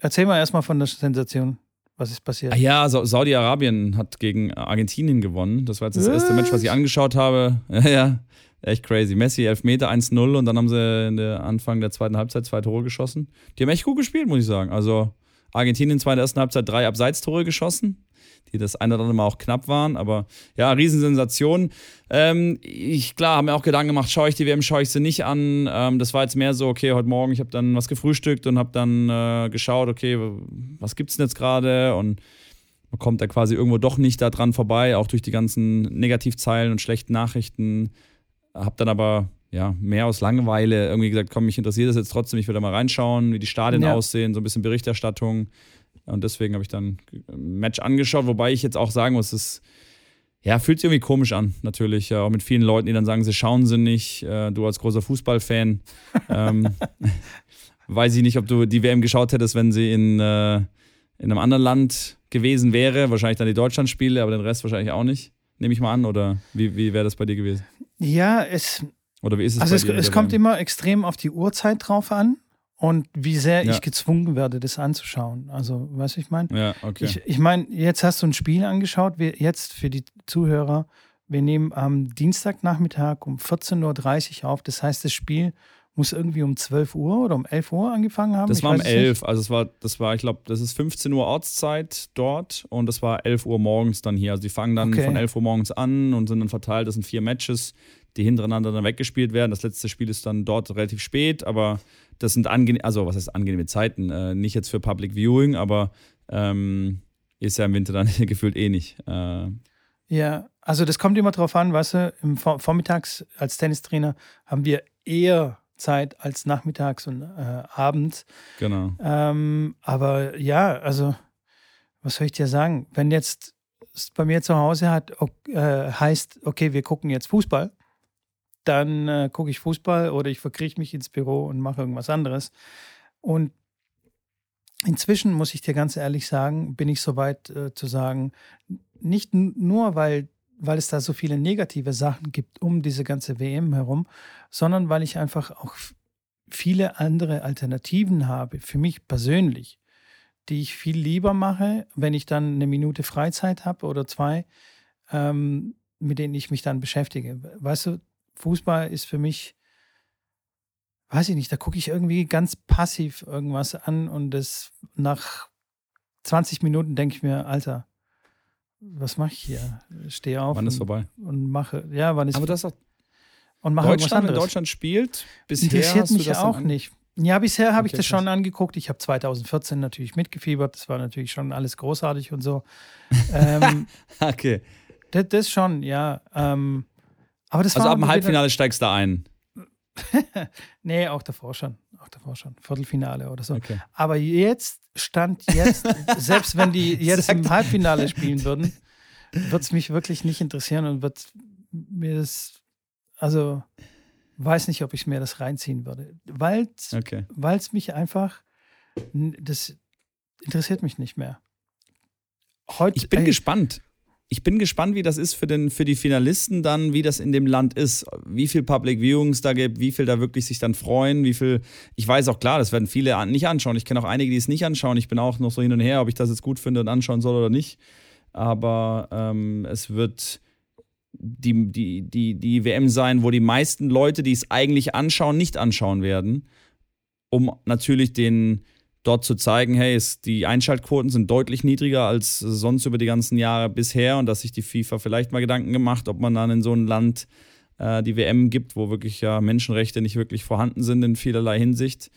A: Erzähl mal erstmal von der Sensation. Was ist passiert?
B: Ah ja, Saudi-Arabien hat gegen Argentinien gewonnen. Das war jetzt das erste Match, was ich angeschaut habe. Ja, ja. Echt crazy. Messi Elfmeter 1-0 und dann haben sie in der Anfang der zweiten Halbzeit zwei Tore geschossen. Die haben echt gut gespielt, muss ich sagen. Also Argentinien in der ersten Halbzeit drei Abseitstore geschossen die das eine oder andere Mal auch knapp waren. Aber ja, Riesensensation. Ähm, ich, klar, habe mir auch Gedanken gemacht, schaue ich die WM, schaue ich sie nicht an. Ähm, das war jetzt mehr so, okay, heute Morgen, ich habe dann was gefrühstückt und habe dann äh, geschaut, okay, was gibt es denn jetzt gerade? Und man kommt da quasi irgendwo doch nicht da dran vorbei, auch durch die ganzen Negativzeilen und schlechten Nachrichten. Habe dann aber ja, mehr aus Langeweile irgendwie gesagt, komm, mich interessiert das jetzt trotzdem, ich will da mal reinschauen, wie die Stadien ja. aussehen, so ein bisschen Berichterstattung. Und deswegen habe ich dann ein Match angeschaut, wobei ich jetzt auch sagen muss, es ja, fühlt sich irgendwie komisch an, natürlich. Auch mit vielen Leuten, die dann sagen, sie schauen sie nicht. Äh, du als großer Fußballfan. ähm, weiß ich nicht, ob du die WM geschaut hättest, wenn sie in, äh, in einem anderen Land gewesen wäre. Wahrscheinlich dann die Deutschlandspiele, aber den Rest wahrscheinlich auch nicht. Nehme ich mal an. Oder wie, wie wäre das bei dir gewesen?
A: Ja, es.
B: Oder wie ist es
A: also
B: bei
A: es? Es kommt immer extrem auf die Uhrzeit drauf an und wie sehr ja. ich gezwungen werde, das anzuschauen. Also, weißt du, ich meine?
B: Ja, okay.
A: Ich, ich meine, jetzt hast du ein Spiel angeschaut, wir, jetzt für die Zuhörer, wir nehmen am Dienstagnachmittag um 14.30 Uhr auf. Das heißt, das Spiel muss irgendwie um 12 Uhr oder um 11 Uhr angefangen haben.
B: Das ich war um 11, also es war, das war, ich glaube, das ist 15 Uhr Ortszeit dort und das war 11 Uhr morgens dann hier. Also die fangen dann okay. von 11 Uhr morgens an und sind dann verteilt, das sind vier Matches, die hintereinander dann weggespielt werden. Das letzte Spiel ist dann dort relativ spät, aber das sind angenehme, also was heißt angenehme Zeiten, äh, nicht jetzt für Public Viewing, aber ähm, ist ja im Winter dann gefühlt eh nicht. Äh,
A: ja, also das kommt immer drauf an, weißt du, im Vor Vormittags als Tennistrainer haben wir eher Zeit als nachmittags und äh, abends.
B: Genau.
A: Ähm, aber ja, also was soll ich dir sagen? Wenn jetzt bei mir zu Hause hat, äh, heißt, okay, wir gucken jetzt Fußball, dann äh, gucke ich Fußball oder ich verkrieche mich ins Büro und mache irgendwas anderes. Und inzwischen, muss ich dir ganz ehrlich sagen, bin ich soweit äh, zu sagen, nicht nur, weil, weil es da so viele negative Sachen gibt um diese ganze WM herum, sondern weil ich einfach auch viele andere Alternativen habe, für mich persönlich, die ich viel lieber mache, wenn ich dann eine Minute Freizeit habe oder zwei, ähm, mit denen ich mich dann beschäftige. Weißt du, Fußball ist für mich, weiß ich nicht, da gucke ich irgendwie ganz passiv irgendwas an und das nach 20 Minuten denke ich mir, Alter, was mache ich hier? Stehe auf.
B: Wann ist vorbei?
A: Und mache, ja, wann ist
B: Aber das auch
A: und mache
B: Deutschland, wenn Deutschland spielt, bisher
A: interessiert mich auch nicht. Ja, bisher habe ich das schon angeguckt. Ich habe 2014 natürlich mitgefiebert. Das war natürlich schon alles großartig und so. ähm,
B: okay.
A: Das, das, schon, ja. Ähm, aber das
B: also ab dem Halbfinale steigst du ein.
A: Nee, auch davor schon. Auch davor schon. Viertelfinale oder so. Okay. Aber jetzt, Stand jetzt, selbst wenn die jetzt im Halbfinale spielen würden, wird es mich wirklich nicht interessieren und wird mir das also weiß nicht, ob ich mir das reinziehen würde, weil es okay. mich einfach, das interessiert mich nicht mehr.
B: Heute, ich bin ey, gespannt. Ich bin gespannt, wie das ist für, den, für die Finalisten dann, wie das in dem Land ist, wie viel Public Viewings da gibt, wie viel da wirklich sich dann freuen, wie viel. Ich weiß auch klar, das werden viele nicht anschauen. Ich kenne auch einige, die es nicht anschauen. Ich bin auch noch so hin und her, ob ich das jetzt gut finde und anschauen soll oder nicht. Aber ähm, es wird die, die, die, die WM sein, wo die meisten Leute, die es eigentlich anschauen, nicht anschauen werden, um natürlich den dort zu zeigen, hey, es, die Einschaltquoten sind deutlich niedriger als sonst über die ganzen Jahre bisher und dass sich die FIFA vielleicht mal Gedanken gemacht, ob man dann in so ein Land äh, die WM gibt, wo wirklich ja Menschenrechte nicht wirklich vorhanden sind in vielerlei Hinsicht.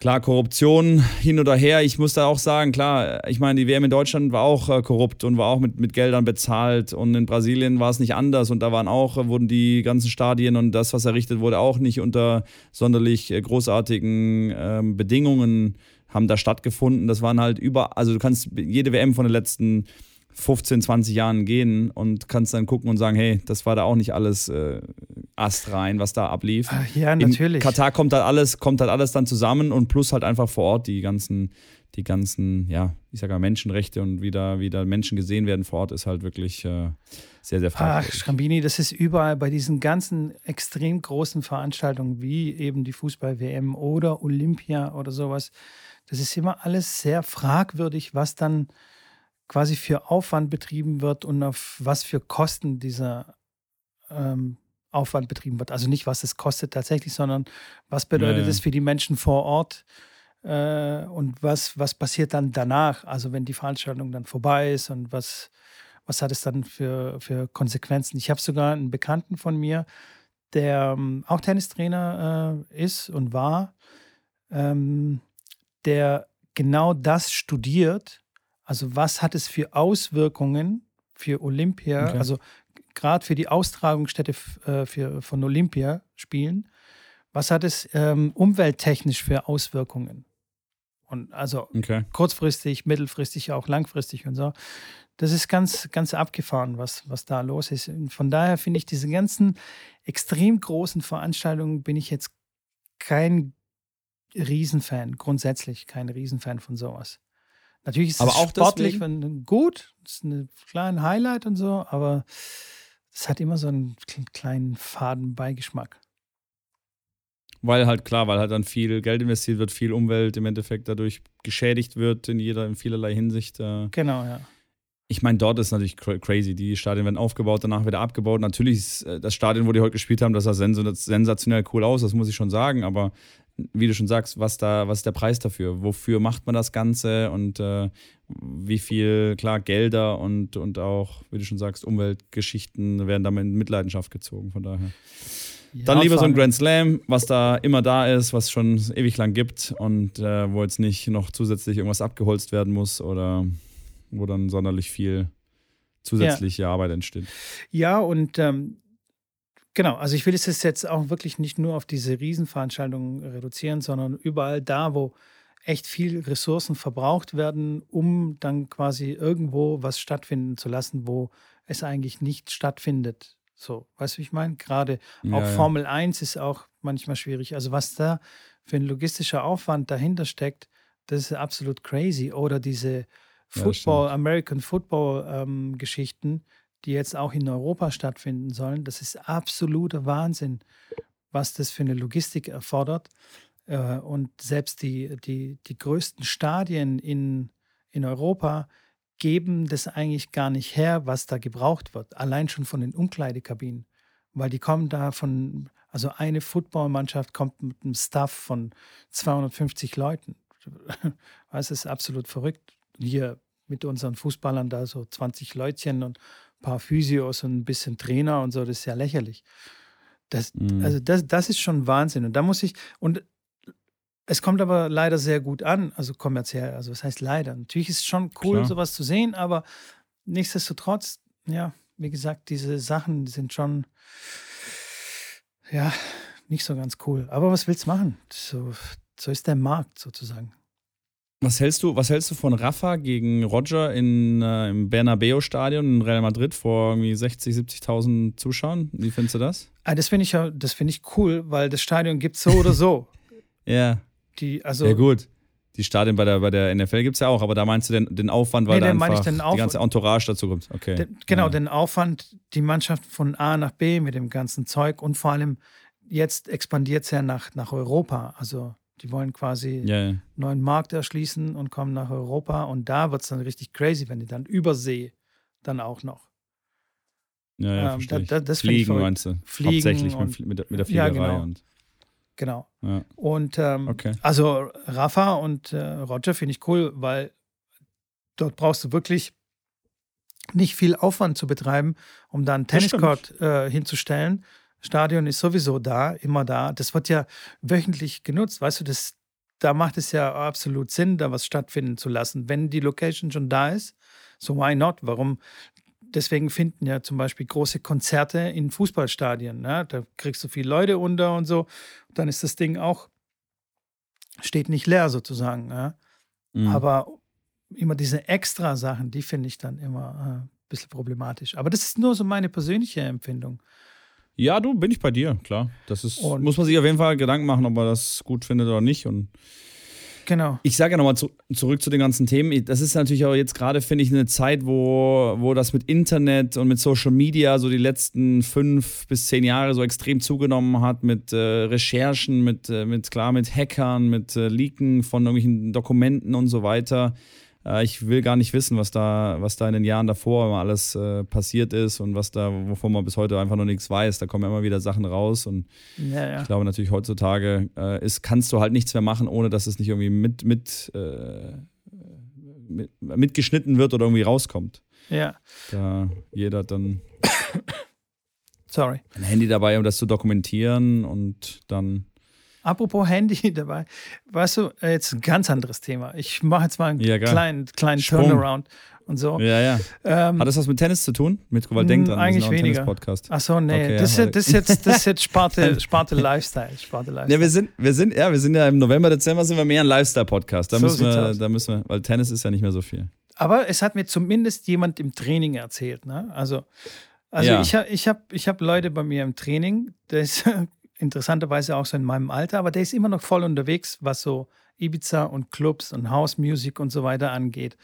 B: Klar, Korruption hin oder her. Ich muss da auch sagen, klar, ich meine, die WM in Deutschland war auch äh, korrupt und war auch mit, mit Geldern bezahlt. Und in Brasilien war es nicht anders. Und da waren auch, äh, wurden die ganzen Stadien und das, was errichtet wurde, auch nicht unter sonderlich äh, großartigen ähm, Bedingungen haben da stattgefunden. Das waren halt über, also du kannst jede WM von den letzten 15, 20 Jahren gehen und kannst dann gucken und sagen, hey, das war da auch nicht alles äh, astrein, was da ablief.
A: Ah, ja, natürlich.
B: In Katar kommt halt alles, kommt halt alles dann zusammen und plus halt einfach vor Ort die ganzen, die ganzen, ja, ich sage mal Menschenrechte und wie da, wie da Menschen gesehen werden vor Ort ist halt wirklich äh, sehr, sehr fragwürdig.
A: Ach, Schrambini, das ist überall bei diesen ganzen extrem großen Veranstaltungen wie eben die Fußball-WM oder Olympia oder sowas. Das ist immer alles sehr fragwürdig, was dann quasi für Aufwand betrieben wird und auf was für Kosten dieser ähm, Aufwand betrieben wird. Also nicht, was es kostet tatsächlich, sondern was bedeutet es für die Menschen vor Ort äh, und was, was passiert dann danach, also wenn die Veranstaltung dann vorbei ist und was, was hat es dann für, für Konsequenzen. Ich habe sogar einen Bekannten von mir, der ähm, auch Tennistrainer äh, ist und war, ähm, der genau das studiert also was hat es für Auswirkungen für Olympia, okay. also gerade für die Austragungsstätte äh, für, von Olympiaspielen, was hat es ähm, umwelttechnisch für Auswirkungen? Und also okay. kurzfristig, mittelfristig, auch langfristig und so. Das ist ganz, ganz abgefahren, was, was da los ist. Und von daher finde ich diese ganzen extrem großen Veranstaltungen bin ich jetzt kein Riesenfan, grundsätzlich kein Riesenfan von sowas. Natürlich ist aber es auch sportlich wenn, gut, das ist ein kleiner Highlight und so, aber es hat immer so einen kleinen faden Beigeschmack.
B: Weil halt klar, weil halt dann viel Geld investiert wird, viel Umwelt im Endeffekt dadurch geschädigt wird in jeder, in vielerlei Hinsicht. Äh.
A: Genau, ja.
B: Ich meine, dort ist natürlich crazy. Die Stadien werden aufgebaut, danach wieder abgebaut. Natürlich ist äh, das Stadion, wo die heute gespielt haben, das sah sensationell cool aus, das muss ich schon sagen. Aber wie du schon sagst, was da, was ist der Preis dafür? Wofür macht man das Ganze und äh, wie viel, klar, Gelder und, und auch, wie du schon sagst, Umweltgeschichten werden damit in Mitleidenschaft gezogen, von daher. Ja, Dann lieber so ein Grand Slam, was da immer da ist, was schon ewig lang gibt und äh, wo jetzt nicht noch zusätzlich irgendwas abgeholzt werden muss oder wo dann sonderlich viel zusätzliche ja. Arbeit entsteht.
A: Ja, und ähm, Genau, also ich will es jetzt auch wirklich nicht nur auf diese Riesenveranstaltungen reduzieren, sondern überall da, wo echt viel Ressourcen verbraucht werden, um dann quasi irgendwo was stattfinden zu lassen, wo es eigentlich nicht stattfindet So, weißt du, wie ich meine? Gerade ja, auch ja. Formel 1 ist auch manchmal schwierig. Also, was da für ein logistischer Aufwand dahinter steckt, das ist absolut crazy. Oder diese Football, ja, American Football ähm, Geschichten, die jetzt auch in Europa stattfinden sollen. Das ist absoluter Wahnsinn, was das für eine Logistik erfordert. Äh, und selbst die, die, die größten Stadien in, in Europa geben das eigentlich gar nicht her, was da gebraucht wird. Allein schon von den Umkleidekabinen. Weil die kommen da von, also eine Footballmannschaft kommt mit einem Staff von 250 Leuten. Das ist absolut verrückt. Hier mit unseren Fußballern da so 20 Leutchen und paar Physios und ein bisschen Trainer und so, das ist ja lächerlich. Das, mhm. Also das, das ist schon Wahnsinn. Und da muss ich, und es kommt aber leider sehr gut an, also kommerziell. Also was heißt leider? Natürlich ist es schon cool, Klar. sowas zu sehen, aber nichtsdestotrotz, ja, wie gesagt, diese Sachen sind schon, ja, nicht so ganz cool. Aber was willst du machen? So, so ist der Markt sozusagen.
B: Was hältst du, was hältst du von Rafa gegen Roger in, äh, im Bernabeu-Stadion in Real Madrid vor irgendwie 60, 70.000 Zuschauern? Wie findest du das?
A: Ah, das finde ich ja, das finde ich cool, weil das Stadion gibt es so oder so.
B: ja.
A: Die, also,
B: ja, gut. Die Stadien bei der, bei der NFL gibt es ja auch, aber da meinst du den, den Aufwand, weil nee, da einfach die ganze Entourage dazu kommt. Okay.
A: Den, genau, ja. den Aufwand, die Mannschaft von A nach B mit dem ganzen Zeug und vor allem jetzt expandiert es ja nach, nach Europa. Also die wollen quasi ja, ja. neuen Markt erschließen und kommen nach Europa und da wird es dann richtig crazy, wenn die dann übersee dann auch noch.
B: Ja, ja, ähm, da, da, das Fliegen meinst du? Fliegen Hauptsächlich
A: und,
B: mit, der, mit der Fliegerei. Ja,
A: genau.
B: Und
A: genau. Ja. Und ähm, okay. also Rafa und äh, Roger finde ich cool, weil dort brauchst du wirklich nicht viel Aufwand zu betreiben, um da einen Tenniscourt äh, hinzustellen Stadion ist sowieso da, immer da. Das wird ja wöchentlich genutzt. Weißt du, das, da macht es ja absolut Sinn, da was stattfinden zu lassen. Wenn die Location schon da ist, so why not? Warum? Deswegen finden ja zum Beispiel große Konzerte in Fußballstadien. Ne? Da kriegst du viele Leute unter und so. dann ist das Ding auch, steht nicht leer sozusagen. Ne? Mhm. Aber immer diese extra Sachen, die finde ich dann immer äh, ein bisschen problematisch. Aber das ist nur so meine persönliche Empfindung.
B: Ja, du, bin ich bei dir, klar. Das ist, und muss man sich auf jeden Fall Gedanken machen, ob man das gut findet oder nicht. Und
A: Genau.
B: Ich sage ja nochmal zu, zurück zu den ganzen Themen. Das ist natürlich auch jetzt gerade, finde ich, eine Zeit, wo, wo das mit Internet und mit Social Media so die letzten fünf bis zehn Jahre so extrem zugenommen hat, mit äh, Recherchen, mit, äh, mit, klar, mit Hackern, mit äh, Leaken von irgendwelchen Dokumenten und so weiter. Äh, ich will gar nicht wissen, was da, was da in den Jahren davor immer alles äh, passiert ist und was da, wovon man bis heute einfach noch nichts weiß. Da kommen immer wieder Sachen raus und ja, ja. ich glaube natürlich heutzutage äh, ist, kannst du halt nichts mehr machen, ohne dass es nicht irgendwie mit, mit, äh, mit mitgeschnitten wird oder irgendwie rauskommt.
A: Ja.
B: Da jeder dann
A: Sorry.
B: ein Handy dabei, um das zu dokumentieren und dann
A: Apropos Handy dabei, weißt du, jetzt ein ganz anderes Thema. Ich mache jetzt mal einen ja, kleinen, kleinen Turnaround und so.
B: Ja, ja. Ähm, Hat das was mit Tennis zu tun? Mit weil denk dran,
A: eigentlich weniger.
B: Podcast.
A: Ach so, nee, okay, das, ja, ist, das, ist jetzt, das ist jetzt Sparte, Sparte Lifestyle. Sparte Lifestyle.
B: Ja, wir sind, wir sind, ja, wir sind ja im November, Dezember sind wir mehr ein Lifestyle-Podcast. Da so müssen wir, da müssen wir, weil Tennis ist ja nicht mehr so viel.
A: Aber es hat mir zumindest jemand im Training erzählt, ne? Also, also ja. ich habe ich hab, ich hab Leute bei mir im Training, das interessanterweise auch so in meinem Alter, aber der ist immer noch voll unterwegs, was so Ibiza und Clubs und House Music und so weiter angeht.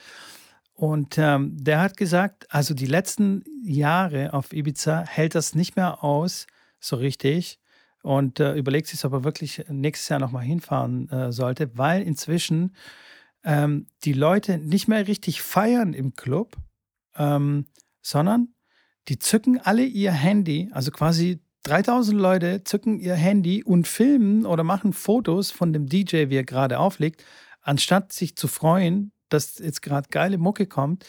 A: Und ähm, der hat gesagt, also die letzten Jahre auf Ibiza hält das nicht mehr aus, so richtig. Und äh, überlegt sich, ob er wirklich nächstes Jahr nochmal hinfahren äh, sollte, weil inzwischen ähm, die Leute nicht mehr richtig feiern im Club, ähm, sondern die zücken alle ihr Handy, also quasi 3000 Leute zücken ihr Handy und filmen oder machen Fotos von dem DJ, wie er gerade auflegt, anstatt sich zu freuen, dass jetzt gerade geile Mucke kommt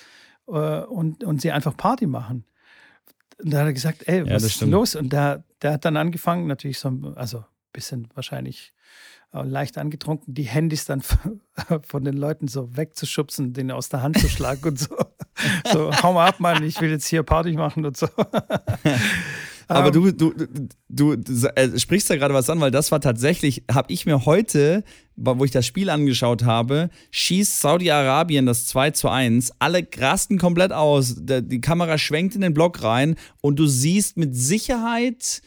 A: äh, und, und sie einfach Party machen. Und da hat er gesagt, ey, was ja, ist los? Und der, der hat dann angefangen, natürlich so, also ein bisschen wahrscheinlich äh, leicht angetrunken, die Handys dann von den Leuten so wegzuschubsen, denen aus der Hand zu schlagen und so. So, hau mal ab, Mann, ich will jetzt hier Party machen und so.
B: Aber um, ähm. du, du, du, du äh, sprichst da gerade was an, weil das war tatsächlich, habe ich mir heute, wo ich das Spiel angeschaut habe, schießt Saudi-Arabien das 2 zu 1. Alle rasten komplett aus. Die Kamera schwenkt in den Block rein und du siehst mit Sicherheit,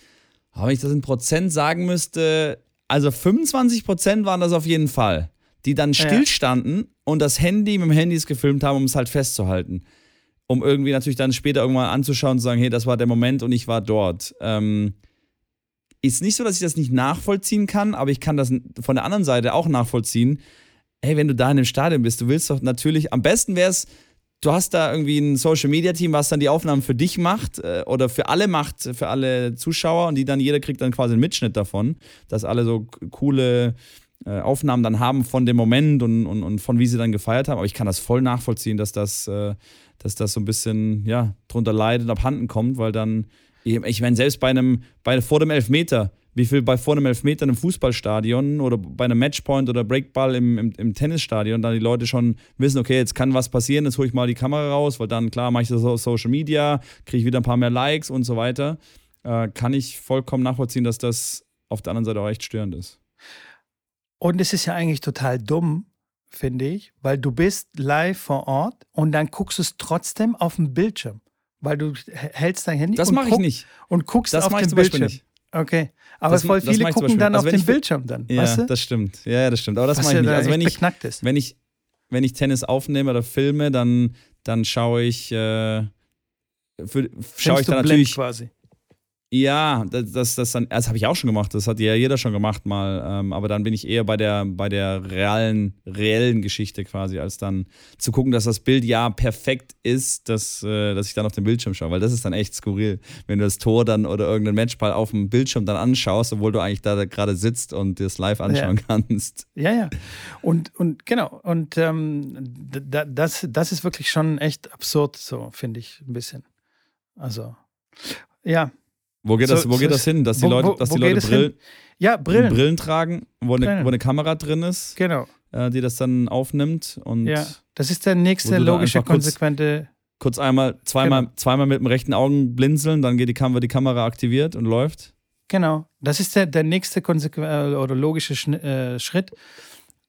B: wenn ich das in Prozent sagen müsste, also 25 Prozent waren das auf jeden Fall, die dann stillstanden ja. und das Handy mit dem Handys gefilmt haben, um es halt festzuhalten um irgendwie natürlich dann später irgendwann anzuschauen und zu sagen, hey, das war der Moment und ich war dort. Ähm, ist nicht so, dass ich das nicht nachvollziehen kann, aber ich kann das von der anderen Seite auch nachvollziehen. Hey, wenn du da in dem Stadion bist, du willst doch natürlich, am besten wäre es, du hast da irgendwie ein Social Media Team, was dann die Aufnahmen für dich macht äh, oder für alle macht, für alle Zuschauer und die dann jeder kriegt dann quasi einen Mitschnitt davon, dass alle so coole äh, Aufnahmen dann haben von dem Moment und, und, und von wie sie dann gefeiert haben. Aber ich kann das voll nachvollziehen, dass das, äh, dass das so ein bisschen ja, drunter leidet und abhanden kommt, weil dann, ich meine, selbst bei einem, bei, vor dem Elfmeter, wie viel bei vor einem Elfmeter im Fußballstadion oder bei einem Matchpoint oder Breakball im, im, im, Tennisstadion, dann die Leute schon wissen, okay, jetzt kann was passieren, jetzt hole ich mal die Kamera raus, weil dann, klar, mache ich das auf Social Media, kriege ich wieder ein paar mehr Likes und so weiter. Äh, kann ich vollkommen nachvollziehen, dass das auf der anderen Seite auch echt störend ist.
A: Und es ist ja eigentlich total dumm, finde ich, weil du bist live vor Ort und dann guckst du es trotzdem auf dem Bildschirm, weil du hältst dein Handy
B: das mache ich nicht
A: und guckst das auf dem Bildschirm. Nicht. Okay, aber das, voll viele gucken dann also auf den Bildschirm dann,
B: ja,
A: weißt du?
B: das stimmt. Ja, das stimmt, aber das mache ich nicht. Also wenn ich, wenn ich wenn ich Tennis aufnehme oder filme, dann dann schaue ich äh, schaue ich dann natürlich
A: quasi.
B: Ja, das, das, das, das habe ich auch schon gemacht. Das hat ja jeder schon gemacht mal. Ähm, aber dann bin ich eher bei der, bei der realen, reellen Geschichte quasi, als dann zu gucken, dass das Bild ja perfekt ist, dass, äh, dass ich dann auf den Bildschirm schaue. Weil das ist dann echt skurril, wenn du das Tor dann oder irgendeinen Matchball auf dem Bildschirm dann anschaust, obwohl du eigentlich da gerade sitzt und das live anschauen ja. kannst.
A: Ja, ja. Und, und genau. Und ähm, das, das ist wirklich schon echt absurd, so finde ich ein bisschen. Also, ja.
B: Wo geht, so, das, wo geht das hin? Dass die wo, Leute, dass die Leute Brillen,
A: ja, Brillen.
B: Brillen tragen, wo eine, wo eine Kamera drin ist,
A: genau.
B: Äh, die das dann aufnimmt. Und
A: ja, das ist der nächste logische, konsequente.
B: Kurz, kurz einmal, zweimal, genau. zweimal mit dem rechten Augen blinzeln, dann geht die Kamera, die Kamera aktiviert und läuft.
A: Genau, das ist der, der nächste konsequ äh, oder logische äh, Schritt.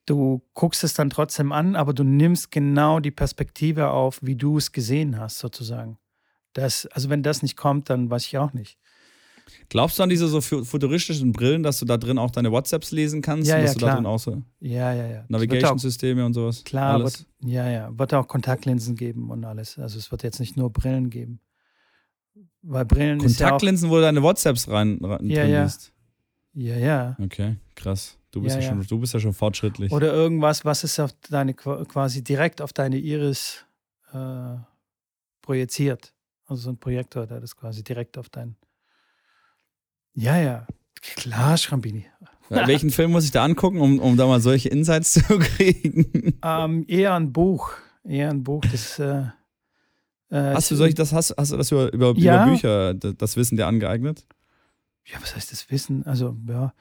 A: Du guckst es dann trotzdem an, aber du nimmst genau die Perspektive auf, wie du es gesehen hast, sozusagen. Das, also wenn das nicht kommt, dann weiß ich auch nicht.
B: Glaubst du an diese so futuristischen Brillen, dass du da drin auch deine WhatsApps lesen kannst?
A: Ja,
B: ja,
A: dass
B: du
A: klar.
B: da drin auch so
A: ja, ja, ja.
B: Navigation-Systeme und sowas?
A: Klar, alles? Wird, ja, ja. Wird auch Kontaktlinsen geben und alles. Also es wird jetzt nicht nur Brillen geben. Weil Brillen
B: Kontaktlinsen,
A: ja
B: wo du deine WhatsApps rein, rein
A: ja, ja.
B: liest?
A: Ja, ja.
B: Okay, krass. Du bist ja, ja, schon, du bist ja schon fortschrittlich.
A: Oder irgendwas, was es auf deine quasi direkt auf deine Iris äh, projiziert. Also so ein Projektor, der das quasi direkt auf dein ja, ja. Klar, Schrambini.
B: Ja, welchen Film muss ich da angucken, um, um da mal solche Insights zu kriegen?
A: Ähm, eher ein Buch. Eher ein Buch, das. Äh,
B: äh hast du solch, das hast, hast du das über, über, ja. über Bücher, das Wissen dir angeeignet?
A: Ja, was heißt das Wissen? Also, ja.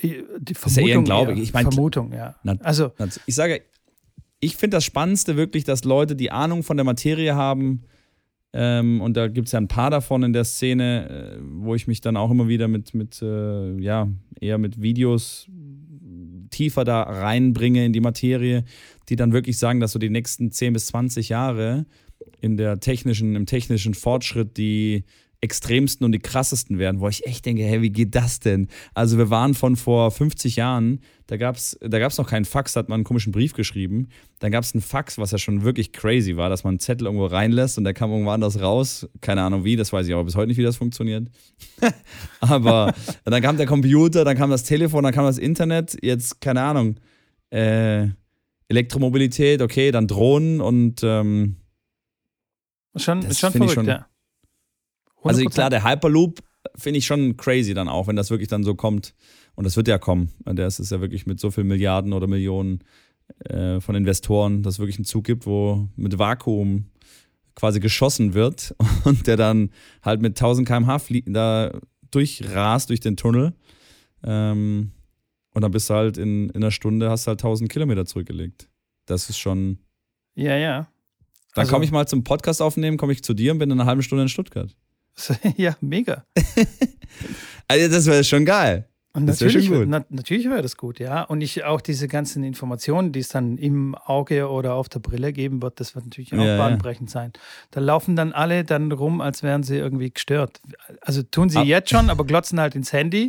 A: Die
B: Vermutung, das ist ja eher ein Glaube.
A: Ich mein, Vermutung, ja. Also,
B: ich sage, ich finde das Spannendste wirklich, dass Leute, die Ahnung von der Materie haben, ähm, und da gibt es ja ein paar davon in der Szene, äh, wo ich mich dann auch immer wieder mit, mit äh, ja, eher mit Videos tiefer da reinbringe in die Materie, die dann wirklich sagen, dass so die nächsten 10 bis 20 Jahre in der technischen, im technischen Fortschritt die extremsten und die krassesten werden, wo ich echt denke, hey, wie geht das denn? Also wir waren von vor 50 Jahren, da gab es da gab's noch keinen Fax, da hat man einen komischen Brief geschrieben. Dann gab es einen Fax, was ja schon wirklich crazy war, dass man einen Zettel irgendwo reinlässt und der kam irgendwo anders raus. Keine Ahnung wie, das weiß ich aber bis heute nicht, wie das funktioniert. aber dann kam der Computer, dann kam das Telefon, dann kam das Internet, jetzt keine Ahnung. Äh, Elektromobilität, okay, dann Drohnen und ähm,
A: schon, schon verrückt, schon, ja.
B: 100%. Also klar, der Hyperloop finde ich schon crazy dann auch, wenn das wirklich dann so kommt. Und das wird ja kommen. Der ist es ja wirklich mit so vielen Milliarden oder Millionen äh, von Investoren, dass es wirklich einen Zug gibt, wo mit Vakuum quasi geschossen wird und der dann halt mit 1000 km/h da durchrast durch den Tunnel. Ähm, und dann bist du halt in, in einer Stunde, hast halt 1000 Kilometer zurückgelegt. Das ist schon.
A: Ja, ja.
B: Dann also, komme ich mal zum Podcast aufnehmen, komme ich zu dir und bin in einer halben Stunde in Stuttgart.
A: ja, mega.
B: also das wäre schon geil.
A: Und natürlich, na, natürlich wäre das gut, ja. Und ich auch diese ganzen Informationen, die es dann im Auge oder auf der Brille geben wird, das wird natürlich auch ja, bahnbrechend ja. sein. Da laufen dann alle dann rum, als wären sie irgendwie gestört. Also tun sie Ab jetzt schon, aber glotzen halt ins Handy.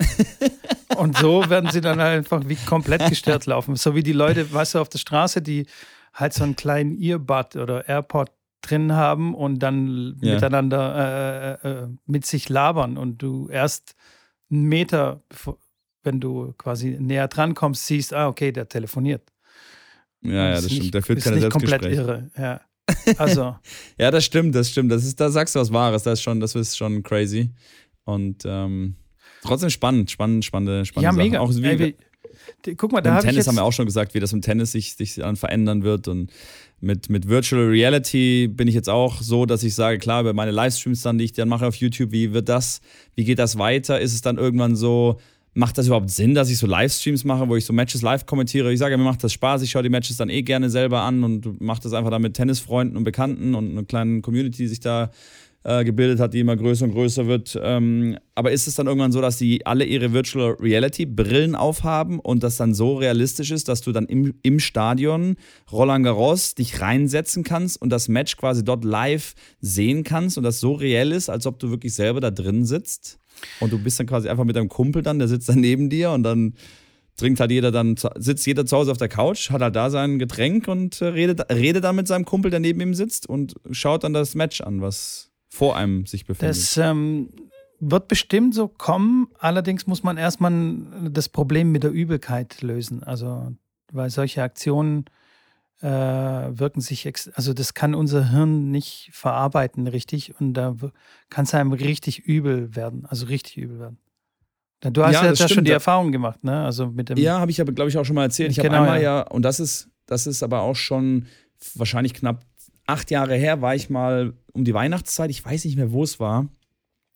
A: und so werden sie dann einfach wie komplett gestört laufen. So wie die Leute, weißt du, auf der Straße, die halt so einen kleinen Earbud oder AirPod drin haben und dann ja. miteinander äh, äh, äh mit sich labern und du erst einen Meter, wenn du quasi näher dran kommst, siehst, ah, okay, der telefoniert.
B: Ja, ja, das stimmt. Der führt keine
A: nicht komplett irre. Ja. Also.
B: ja, das stimmt, das stimmt. Das ist, da sagst du was Wahres. Das ist schon, das ist schon crazy. Und ähm, trotzdem spannend, spannend, spannende, spannende
A: Ja, mega.
B: Auch
A: wie, Ey, wie, guck mal, da
B: Tennis haben wir auch schon gesagt, wie das im Tennis sich, sich dann verändern wird. Und mit, mit Virtual Reality bin ich jetzt auch so, dass ich sage, klar, über meine Livestreams dann, die ich dann mache auf YouTube, wie wird das, wie geht das weiter? Ist es dann irgendwann so, macht das überhaupt Sinn, dass ich so Livestreams mache, wo ich so Matches live kommentiere? Ich sage, mir macht das Spaß, ich schaue die Matches dann eh gerne selber an und mache das einfach dann mit Tennisfreunden und Bekannten und einer kleinen Community, die sich da äh, gebildet hat, die immer größer und größer wird. Ähm, aber ist es dann irgendwann so, dass die alle ihre Virtual Reality Brillen aufhaben und das dann so realistisch ist, dass du dann im, im Stadion Roland Garros dich reinsetzen kannst und das Match quasi dort live sehen kannst und das so reell ist, als ob du wirklich selber da drin sitzt? Und du bist dann quasi einfach mit deinem Kumpel dann, der sitzt dann neben dir und dann trinkt halt jeder dann, sitzt jeder zu Hause auf der Couch, hat halt da sein Getränk und äh, redet, redet dann mit seinem Kumpel, der neben ihm sitzt und schaut dann das Match an, was vor einem sich befindet.
A: Das ähm, wird bestimmt so kommen. Allerdings muss man erstmal das Problem mit der Übelkeit lösen. Also, weil solche Aktionen äh, wirken sich, also das kann unser Hirn nicht verarbeiten richtig und da kann es einem richtig übel werden. Also richtig übel werden. Du hast ja, ja schon die Erfahrung gemacht, ne? Also mit dem
B: ja, habe ich aber, glaube ich, auch schon mal erzählt. Ich genau, habe einmal ja. ja, und das ist, das ist aber auch schon wahrscheinlich knapp acht Jahre her, war ich mal um die Weihnachtszeit, ich weiß nicht mehr, wo es war,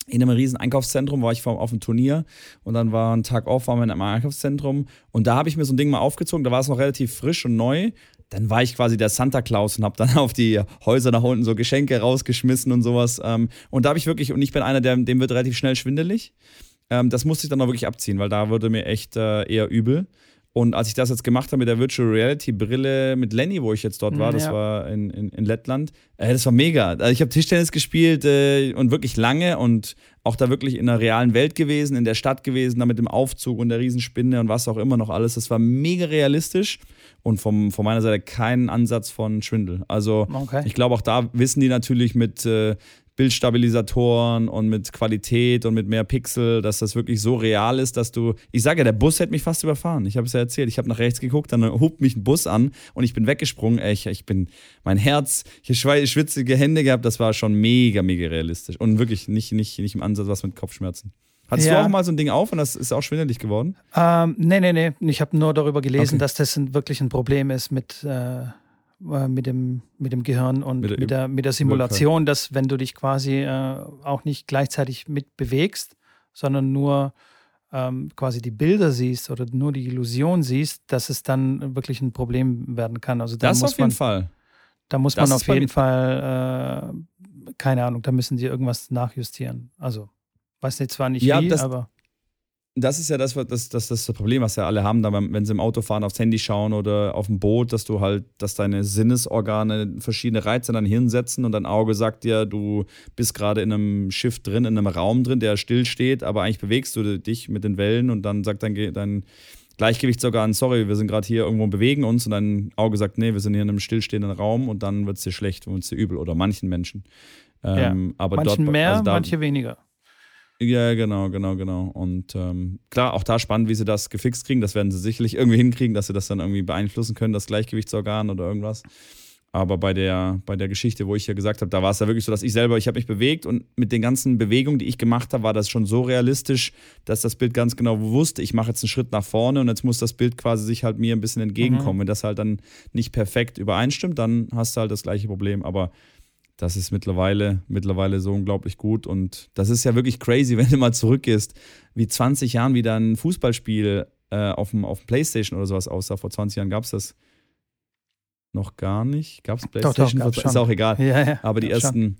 B: in einem riesen Einkaufszentrum war ich auf einem Turnier und dann war ein Tag auf, waren wir in einem Einkaufszentrum und da habe ich mir so ein Ding mal aufgezogen, da war es noch relativ frisch und neu. Dann war ich quasi der Santa Claus und habe dann auf die Häuser nach unten so Geschenke rausgeschmissen und sowas. Ähm, und da habe ich wirklich, und ich bin einer, der, dem wird relativ schnell schwindelig. Ähm, das musste ich dann auch wirklich abziehen, weil da wurde mir echt äh, eher übel. Und als ich das jetzt gemacht habe mit der Virtual Reality Brille mit Lenny, wo ich jetzt dort war, ja. das war in, in, in Lettland, äh, das war mega. Also ich habe Tischtennis gespielt äh, und wirklich lange und auch da wirklich in der realen Welt gewesen, in der Stadt gewesen, da mit dem Aufzug und der Riesenspinne und was auch immer noch alles. Das war mega realistisch und vom, von meiner Seite kein Ansatz von Schwindel. Also okay. ich glaube, auch da wissen die natürlich mit, äh, Bildstabilisatoren und mit Qualität und mit mehr Pixel, dass das wirklich so real ist, dass du. Ich sage ja, der Bus hätte mich fast überfahren. Ich habe es ja erzählt. Ich habe nach rechts geguckt, dann hupt mich ein Bus an und ich bin weggesprungen. Ich, ich bin mein Herz, ich habe schwitzige Hände gehabt. Das war schon mega, mega realistisch und wirklich nicht, nicht, nicht im Ansatz was mit Kopfschmerzen. Hattest ja. du auch mal so ein Ding auf und das ist auch schwindelig geworden?
A: Ähm, nee, nee, nee. Ich habe nur darüber gelesen, okay. dass das ein, wirklich ein Problem ist mit. Äh äh, mit dem, mit dem Gehirn und mit der, mit der, mit der Simulation, dass wenn du dich quasi äh, auch nicht gleichzeitig mit bewegst, sondern nur ähm, quasi die Bilder siehst oder nur die Illusion siehst, dass es dann wirklich ein Problem werden kann. Also da
B: das
A: muss
B: auf jeden
A: man,
B: Fall.
A: Da muss das man auf jeden Fall, äh, keine Ahnung, da müssen die irgendwas nachjustieren. Also, weiß nicht zwar nicht
B: ja,
A: wie,
B: das,
A: aber
B: das ist ja das, das, das, das Problem, was ja alle haben, da, wenn sie im Auto fahren, aufs Handy schauen oder auf dem Boot, dass du halt, dass deine Sinnesorgane verschiedene Reize in dein Hirn setzen und dein Auge sagt dir, du bist gerade in einem Schiff drin, in einem Raum drin, der still steht, aber eigentlich bewegst du dich mit den Wellen und dann sagt dein, dein Gleichgewichtsorgan, sorry, wir sind gerade hier irgendwo und bewegen uns und dein Auge sagt, nee, wir sind hier in einem stillstehenden Raum und dann wird es dir schlecht und es dir übel oder manchen Menschen.
A: Ähm, ja. aber manchen dort, mehr, also da, manche weniger.
B: Ja, genau, genau, genau. Und ähm, klar, auch da spannend, wie sie das gefixt kriegen. Das werden sie sicherlich irgendwie hinkriegen, dass sie das dann irgendwie beeinflussen können, das Gleichgewichtsorgan oder irgendwas. Aber bei der, bei der Geschichte, wo ich ja gesagt habe, da war es ja wirklich so, dass ich selber, ich habe mich bewegt und mit den ganzen Bewegungen, die ich gemacht habe, war das schon so realistisch, dass das Bild ganz genau wusste, ich mache jetzt einen Schritt nach vorne und jetzt muss das Bild quasi sich halt mir ein bisschen entgegenkommen. Mhm. Wenn das halt dann nicht perfekt übereinstimmt, dann hast du halt das gleiche Problem. Aber das ist mittlerweile, mittlerweile so unglaublich gut. Und das ist ja wirklich crazy, wenn du mal zurückgehst, wie 20 Jahren wieder ein Fußballspiel äh, auf, dem, auf dem Playstation oder sowas aussah. Vor 20 Jahren gab es das noch gar nicht. Gab es Playstation?
A: Doch, doch,
B: ist auch egal.
A: Ja, ja,
B: Aber die ersten,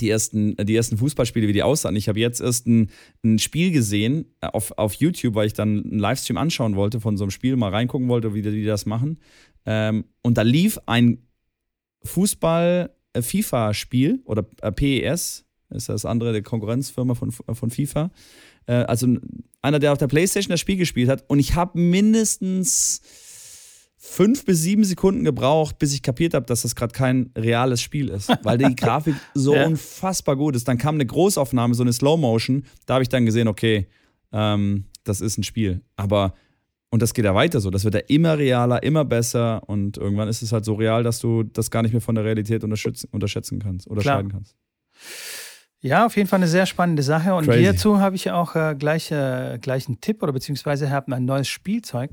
B: die ersten, die ersten Fußballspiele, wie die aussahen. Ich habe jetzt erst ein, ein Spiel gesehen auf, auf YouTube, weil ich dann einen Livestream anschauen wollte von so einem Spiel, mal reingucken wollte, wie die, wie die das machen. Ähm, und da lief ein Fußball-FIFA-Spiel äh, oder äh, PES, ist das andere, der Konkurrenzfirma von, von FIFA. Äh, also einer, der auf der Playstation das Spiel gespielt hat. Und ich habe mindestens fünf bis sieben Sekunden gebraucht, bis ich kapiert habe, dass das gerade kein reales Spiel ist, weil die Grafik so ja. unfassbar gut ist. Dann kam eine Großaufnahme, so eine Slow Motion. Da habe ich dann gesehen, okay, ähm, das ist ein Spiel. Aber und das geht ja weiter so. Das wird ja immer realer, immer besser und irgendwann ist es halt so real, dass du das gar nicht mehr von der Realität unterschätzen kannst, unterscheiden Klar. kannst.
A: Ja, auf jeden Fall eine sehr spannende Sache. Und Crazy. hierzu habe ich auch äh, gleich, äh, gleich einen Tipp oder beziehungsweise habe ein neues Spielzeug.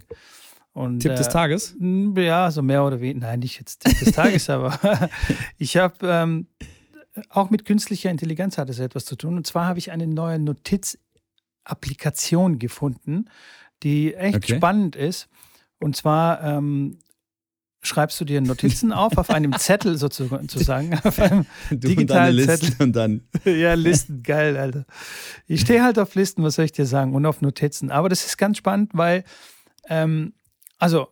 A: Und,
B: Tipp des äh, Tages?
A: Ja, so mehr oder weniger. Nein, nicht jetzt Tipp des Tages, aber ich habe ähm, auch mit künstlicher Intelligenz hat es etwas zu tun. Und zwar habe ich eine neue Notiz-Applikation gefunden, die echt okay. spannend ist. Und zwar ähm, schreibst du dir Notizen auf auf einem Zettel sozusagen, auf einem digitalen
B: und
A: Zettel.
B: Und dann.
A: ja, Listen, geil, Alter. Ich stehe halt auf Listen, was soll ich dir sagen, und auf Notizen. Aber das ist ganz spannend, weil, ähm, also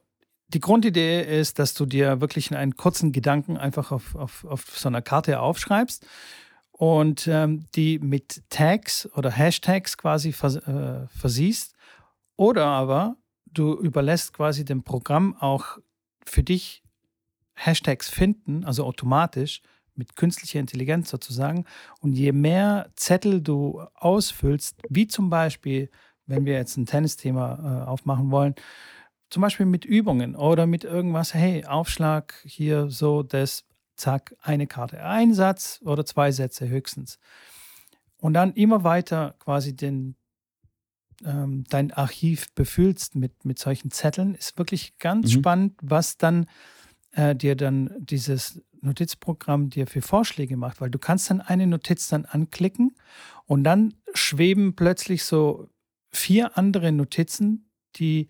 A: die Grundidee ist, dass du dir wirklich einen kurzen Gedanken einfach auf, auf, auf so einer Karte aufschreibst und ähm, die mit Tags oder Hashtags quasi vers äh, versiehst. Oder aber du überlässt quasi dem Programm auch für dich Hashtags finden, also automatisch mit künstlicher Intelligenz sozusagen. Und je mehr Zettel du ausfüllst, wie zum Beispiel, wenn wir jetzt ein Tennisthema äh, aufmachen wollen, zum Beispiel mit Übungen oder mit irgendwas, hey, Aufschlag hier so, das, zack, eine Karte, ein Satz oder zwei Sätze höchstens. Und dann immer weiter quasi den, ähm, dein Archiv befüllst mit, mit solchen Zetteln, ist wirklich ganz mhm. spannend, was dann äh, dir dann dieses Notizprogramm dir für Vorschläge macht, weil du kannst dann eine Notiz dann anklicken und dann schweben plötzlich so vier andere Notizen, die,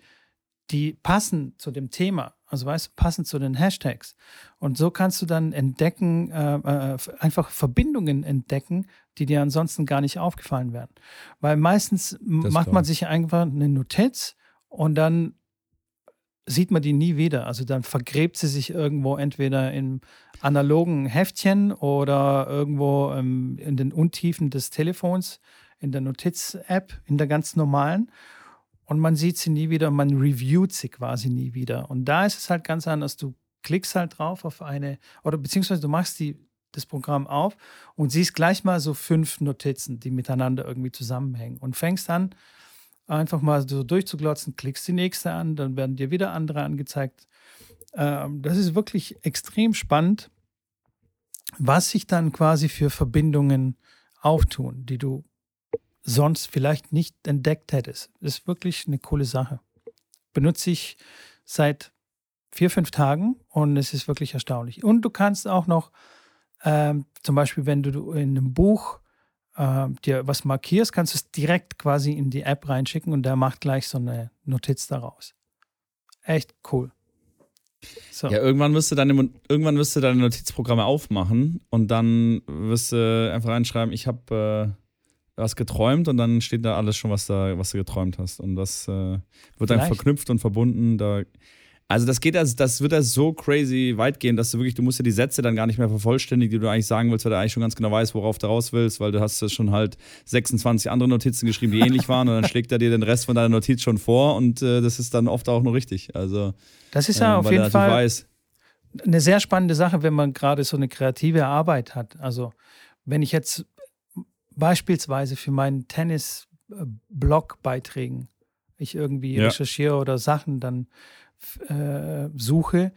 A: die passen zu dem Thema. Also weißt du, passend zu den Hashtags. Und so kannst du dann entdecken, äh, äh, einfach Verbindungen entdecken, die dir ansonsten gar nicht aufgefallen wären. Weil meistens das macht man sich einfach eine Notiz und dann sieht man die nie wieder. Also dann vergräbt sie sich irgendwo entweder im analogen Heftchen oder irgendwo ähm, in den Untiefen des Telefons, in der Notiz-App, in der ganz normalen und man sieht sie nie wieder, man reviewt sie quasi nie wieder. Und da ist es halt ganz anders. Du klickst halt drauf auf eine, oder beziehungsweise du machst die, das Programm auf und siehst gleich mal so fünf Notizen, die miteinander irgendwie zusammenhängen und fängst an, einfach mal so durchzuglotzen, klickst die nächste an, dann werden dir wieder andere angezeigt. Ähm, das ist wirklich extrem spannend, was sich dann quasi für Verbindungen auftun, die du sonst vielleicht nicht entdeckt hättest. Das ist wirklich eine coole Sache. Benutze ich seit vier, fünf Tagen und es ist wirklich erstaunlich. Und du kannst auch noch, ähm, zum Beispiel, wenn du in einem Buch äh, dir was markierst, kannst du es direkt quasi in die App reinschicken und der macht gleich so eine Notiz daraus. Echt cool.
B: So. Ja, irgendwann wirst, du deine, irgendwann wirst du deine Notizprogramme aufmachen und dann wirst du einfach reinschreiben, ich habe äh was geträumt und dann steht da alles schon, was, da, was du geträumt hast. Und das äh, wird Vielleicht. dann verknüpft und verbunden. Da, also das geht also, das wird also so crazy weit gehen, dass du wirklich, du musst ja die Sätze dann gar nicht mehr vervollständigen, die du eigentlich sagen willst, weil du eigentlich schon ganz genau weißt, worauf du raus willst, weil du hast ja schon halt 26 andere Notizen geschrieben, die ähnlich waren und dann schlägt er dir den Rest von deiner Notiz schon vor und äh, das ist dann oft auch noch richtig. Also
A: das ist ja äh, auf jeden Fall weiß. eine sehr spannende Sache, wenn man gerade so eine kreative Arbeit hat. Also wenn ich jetzt beispielsweise für meinen Tennis-Blog-Beiträgen ich irgendwie ja. recherchiere oder Sachen dann äh, suche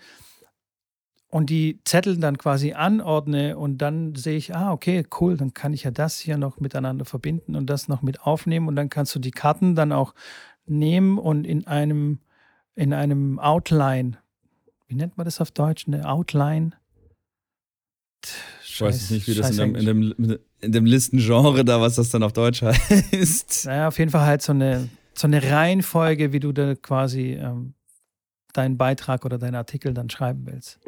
A: und die Zettel dann quasi anordne und dann sehe ich, ah, okay, cool, dann kann ich ja das hier noch miteinander verbinden und das noch mit aufnehmen und dann kannst du die Karten dann auch nehmen und in einem, in einem Outline, wie nennt man das auf Deutsch, eine Outline?
B: Ich weiß nicht, wie das in dem, in, dem, in dem Listengenre da, was das dann auf Deutsch heißt.
A: Naja, auf jeden Fall halt so eine, so eine Reihenfolge, wie du da quasi ähm, deinen Beitrag oder deinen Artikel dann schreiben willst.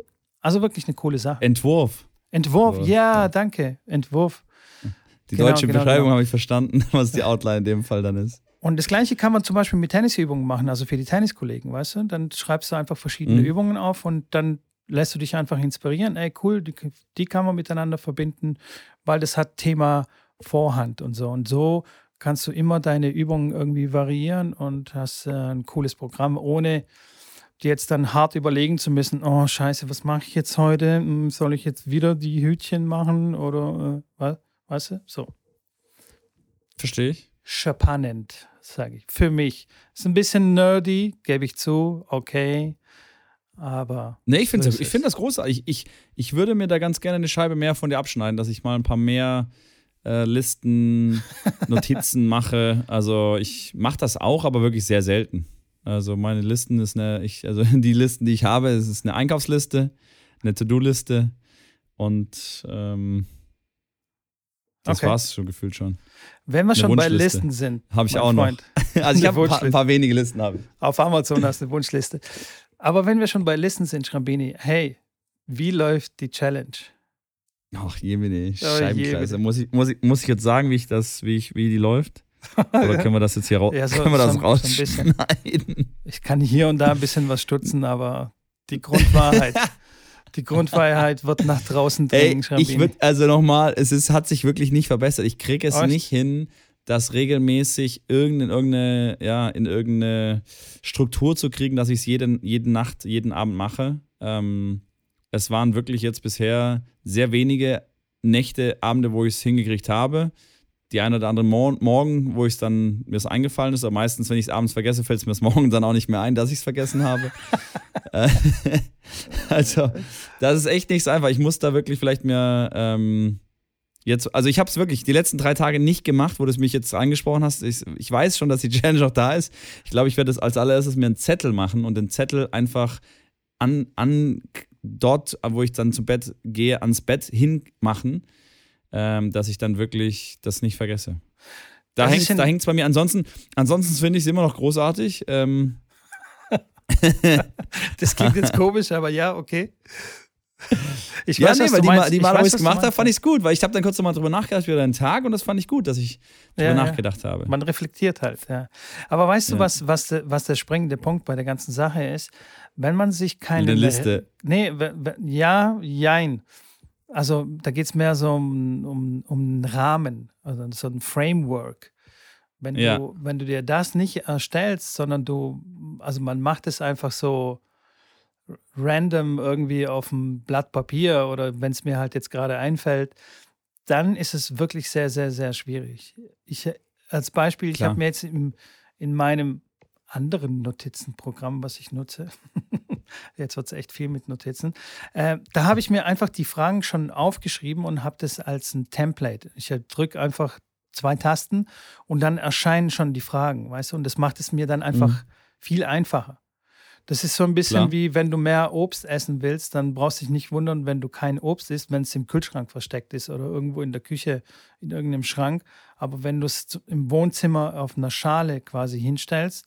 A: Also wirklich eine coole Sache.
B: Entwurf.
A: Entwurf, ja, ja, danke. Entwurf.
B: Die genau, deutsche genau, Beschreibung genau. habe ich verstanden, was die Outline in dem Fall dann ist.
A: Und das gleiche kann man zum Beispiel mit Tennisübungen machen, also für die Tenniskollegen, weißt du? Dann schreibst du einfach verschiedene mhm. Übungen auf und dann lässt du dich einfach inspirieren. Ey, cool, die, die kann man miteinander verbinden, weil das hat Thema Vorhand und so. Und so kannst du immer deine Übungen irgendwie variieren und hast äh, ein cooles Programm, ohne dir jetzt dann hart überlegen zu müssen, oh scheiße, was mache ich jetzt heute? Hm, soll ich jetzt wieder die Hütchen machen oder äh, was? Weißt du? So.
B: Verstehe ich.
A: Spannend, sage ich. Für mich. Ist ein bisschen nerdy, gebe ich zu, okay. Aber.
B: Nee, ich finde ich find das großartig. Ich, ich würde mir da ganz gerne eine Scheibe mehr von dir abschneiden, dass ich mal ein paar mehr äh, Listen, Notizen mache. Also ich mache das auch, aber wirklich sehr selten. Also meine Listen ist eine, ich, also die Listen, die ich habe, es ist eine Einkaufsliste, eine To-Do-Liste und ähm, das okay. war's schon gefühlt schon.
A: Wenn wir schon bei Listen sind.
B: Habe ich auch Freund. noch. Also ich habe ein paar, ein paar, wenige Listen. Habe ich.
A: Auf Amazon hast du eine Wunschliste. Aber wenn wir schon bei Listen sind, Schrambini, hey, wie läuft die Challenge?
B: Ach, jemine, Scheibenkreise. Muss ich, muss, ich, muss ich jetzt sagen, wie, ich das, wie, ich, wie die läuft? Oder können wir das jetzt hier raus? Ja, so, können wir das schon, rausschneiden?
A: ich kann hier und da ein bisschen was stutzen, aber die Grundwahrheit. die Grundwahrheit wird nach draußen
B: dringen. Ey, ich würde, also nochmal, es ist, hat sich wirklich nicht verbessert. Ich kriege es Echt? nicht hin, das regelmäßig irgendeine, irgendeine, ja, in irgendeine Struktur zu kriegen, dass ich es jede, jede Nacht, jeden Abend mache. Ähm, es waren wirklich jetzt bisher sehr wenige Nächte, Abende, wo ich es hingekriegt habe. Die eine oder andere Mor Morgen, wo ich es dann mir es eingefallen ist, aber meistens, wenn ich es abends vergesse, fällt es mir das Morgen dann auch nicht mehr ein, dass ich es vergessen habe. Äh, also, das ist echt nicht so einfach. Ich muss da wirklich vielleicht mehr ähm, jetzt, also ich habe es wirklich die letzten drei Tage nicht gemacht, wo du es mich jetzt angesprochen hast. Ich, ich weiß schon, dass die Challenge noch da ist. Ich glaube, ich werde es als allererstes mir einen Zettel machen und den Zettel einfach an, an dort, wo ich dann zum Bett gehe, ans Bett hinmachen, ähm, dass ich dann wirklich das nicht vergesse. Da hängt es bei mir. Ansonsten, ansonsten finde ich es immer noch großartig. Ähm.
A: das klingt jetzt komisch, aber ja, okay.
B: Ich ja, weiß, nee, weil die, meinst. die Mal, wo ich es gemacht habe, fand ich es gut, weil ich habe dann kurz nochmal drüber nachgedacht über deinen Tag und das fand ich gut, dass ich drüber ja, nachgedacht habe.
A: Man reflektiert halt, ja. Aber weißt du, was, was, was der springende Punkt bei der ganzen Sache ist? Wenn man sich keine.
B: Eine Liste.
A: Nee, ja, jein. Also da geht es mehr so um, um, um einen Rahmen, also so ein Framework. Wenn, ja. du, wenn du dir das nicht erstellst, sondern du, also man macht es einfach so random irgendwie auf dem Blatt Papier oder wenn es mir halt jetzt gerade einfällt, dann ist es wirklich sehr, sehr, sehr schwierig. Ich als Beispiel, Klar. ich habe mir jetzt im, in meinem anderen Notizenprogramm, was ich nutze, jetzt wird es echt viel mit Notizen, äh, da habe ich mir einfach die Fragen schon aufgeschrieben und habe das als ein Template. Ich drücke einfach zwei Tasten und dann erscheinen schon die Fragen, weißt du, und das macht es mir dann einfach mhm. viel einfacher. Das ist so ein bisschen Klar. wie, wenn du mehr Obst essen willst, dann brauchst du dich nicht wundern, wenn du kein Obst isst, wenn es im Kühlschrank versteckt ist oder irgendwo in der Küche, in irgendeinem Schrank. Aber wenn du es im Wohnzimmer auf einer Schale quasi hinstellst,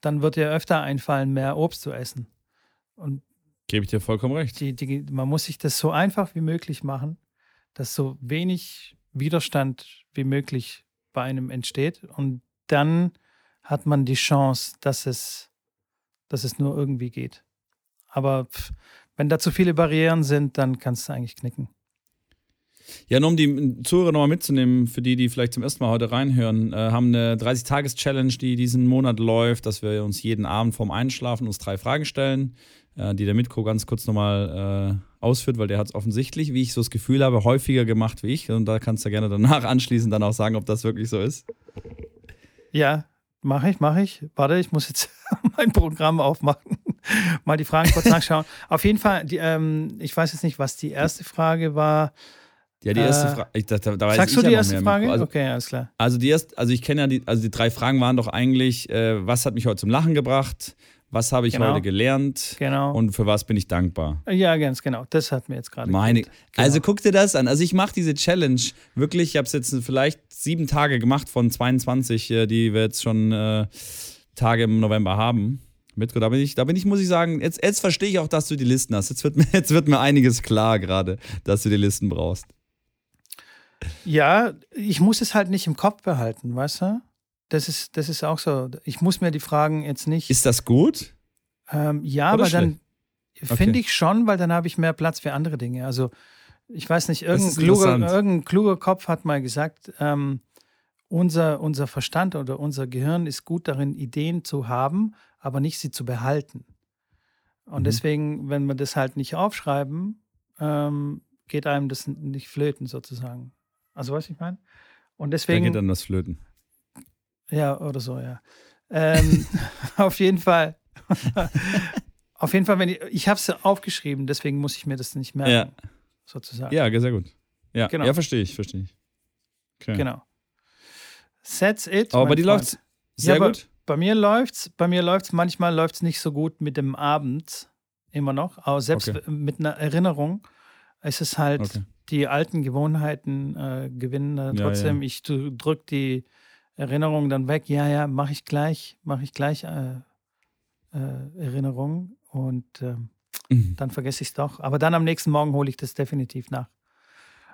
A: dann wird dir öfter einfallen, mehr Obst zu essen. Und
B: Gebe ich dir vollkommen recht.
A: Die, die, man muss sich das so einfach wie möglich machen, dass so wenig Widerstand wie möglich bei einem entsteht. Und dann hat man die Chance, dass es dass es nur irgendwie geht. Aber pff, wenn da zu viele Barrieren sind, dann kannst du eigentlich knicken.
B: Ja, nur um die Zuhörer nochmal mitzunehmen, für die, die vielleicht zum ersten Mal heute reinhören, äh, haben eine 30-Tages-Challenge, die diesen Monat läuft, dass wir uns jeden Abend vorm Einschlafen uns drei Fragen stellen, äh, die der Mitko ganz kurz nochmal äh, ausführt, weil der hat es offensichtlich, wie ich so das Gefühl habe, häufiger gemacht wie ich. Und da kannst du gerne danach anschließend dann auch sagen, ob das wirklich so ist.
A: Ja, Mache ich, mache ich. Warte, ich muss jetzt mein Programm aufmachen. Mal die Fragen kurz nachschauen. Auf jeden Fall, die, ähm, ich weiß jetzt nicht, was die erste Frage war.
B: Ja, die erste äh, Frage. Da, da,
A: da sagst du die ja erste Frage? Also, okay, alles klar.
B: Also die erste, also ich kenne ja die, also die drei Fragen waren doch eigentlich, äh, was hat mich heute zum Lachen gebracht? Was habe ich genau. heute gelernt?
A: Genau.
B: Und für was bin ich dankbar?
A: Ja, ganz genau. Das hat mir jetzt gerade
B: Meine, genau. Also guck dir das an. Also ich mache diese Challenge wirklich, ich habe es jetzt vielleicht sieben Tage gemacht von 22, äh, die wir jetzt schon äh, Tage im November haben. Mitko, da bin ich, da bin ich, muss ich sagen, jetzt, jetzt verstehe ich auch, dass du die Listen hast. Jetzt wird, mir, jetzt wird mir einiges klar gerade, dass du die Listen brauchst.
A: Ja, ich muss es halt nicht im Kopf behalten, weißt du? Das ist, das ist auch so. Ich muss mir die Fragen jetzt nicht.
B: Ist das gut?
A: Ähm, ja, Oder aber schlecht? dann finde okay. ich schon, weil dann habe ich mehr Platz für andere Dinge. Also, ich weiß nicht, irgendein, kluger, irgendein kluger, Kopf hat mal gesagt, ähm, unser, unser Verstand oder unser Gehirn ist gut darin, Ideen zu haben, aber nicht sie zu behalten. Und mhm. deswegen, wenn wir das halt nicht aufschreiben, ähm, geht einem das nicht flöten sozusagen. Also, was ich meine? Und deswegen.
B: Da geht dann was flöten.
A: Ja, oder so, ja. Ähm, auf jeden Fall. auf jeden Fall, wenn ich, ich habe es aufgeschrieben, deswegen muss ich mir das nicht merken, ja. sozusagen.
B: Ja, sehr gut. Ja, genau. ja verstehe ich, verstehe ich.
A: Okay. Genau. That's it.
B: Aber bei dir läuft sehr ja, gut.
A: Bei, bei mir läuft's, bei mir läuft's, manchmal läuft es nicht so gut mit dem Abend, immer noch. Aber selbst okay. mit einer Erinnerung ist es halt, okay. die alten Gewohnheiten äh, gewinnen äh, trotzdem. Ja, ja. Ich drücke die Erinnerung dann weg. Ja, ja, mache ich gleich, mache ich gleich äh, äh, Erinnerung und ähm, mhm. dann vergesse ich es doch. Aber dann am nächsten Morgen hole ich das definitiv nach.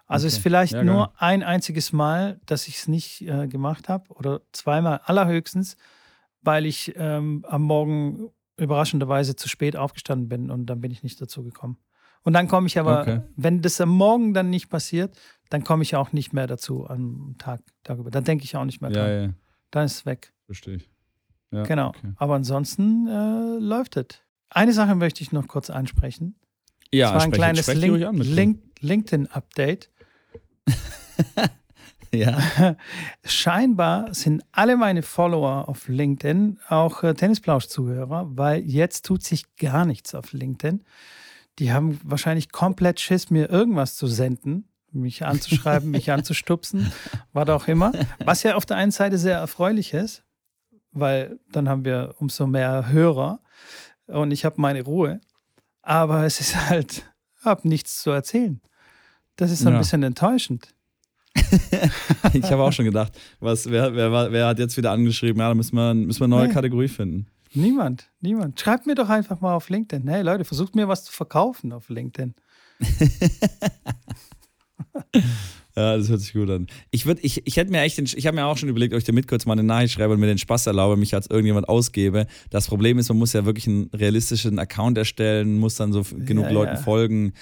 A: Also okay. ist vielleicht ja, nur ein einziges Mal, dass ich es nicht äh, gemacht habe oder zweimal allerhöchstens, weil ich ähm, am Morgen überraschenderweise zu spät aufgestanden bin und dann bin ich nicht dazu gekommen. Und dann komme ich aber, okay. wenn das am Morgen dann nicht passiert, dann komme ich auch nicht mehr dazu am Tag darüber. Dann denke ich auch nicht mehr dran. Ja, ja. Dann ist es weg.
B: Verstehe ich.
A: Ja, genau. Okay. Aber ansonsten äh, läuft es. Eine Sache möchte ich noch kurz ansprechen. Ja, das war ein kleines Link Link LinkedIn-Update. ja. Scheinbar sind alle meine Follower auf LinkedIn auch äh, Tennisplausch-Zuhörer, weil jetzt tut sich gar nichts auf LinkedIn. Die haben wahrscheinlich komplett Schiss, mir irgendwas zu senden, mich anzuschreiben, mich anzustupsen, was auch immer. Was ja auf der einen Seite sehr erfreulich ist, weil dann haben wir umso mehr Hörer und ich habe meine Ruhe. Aber es ist halt, ich habe nichts zu erzählen. Das ist so ein ja. bisschen enttäuschend.
B: ich habe auch schon gedacht, was, wer, wer, wer hat jetzt wieder angeschrieben? Ja, da müssen wir, müssen wir eine neue nee. Kategorie finden.
A: Niemand, niemand. Schreibt mir doch einfach mal auf LinkedIn. Hey Leute, versucht mir was zu verkaufen auf LinkedIn.
B: Ja, das hört sich gut an. Ich würde, ich, ich hätte mir echt, ich habe mir auch schon überlegt, ob ich dir mit kurz mal eine Nachricht schreibe und mir den Spaß erlaube, mich als irgendjemand ausgebe. Das Problem ist, man muss ja wirklich einen realistischen Account erstellen, muss dann so genug ja, Leuten ja. folgen.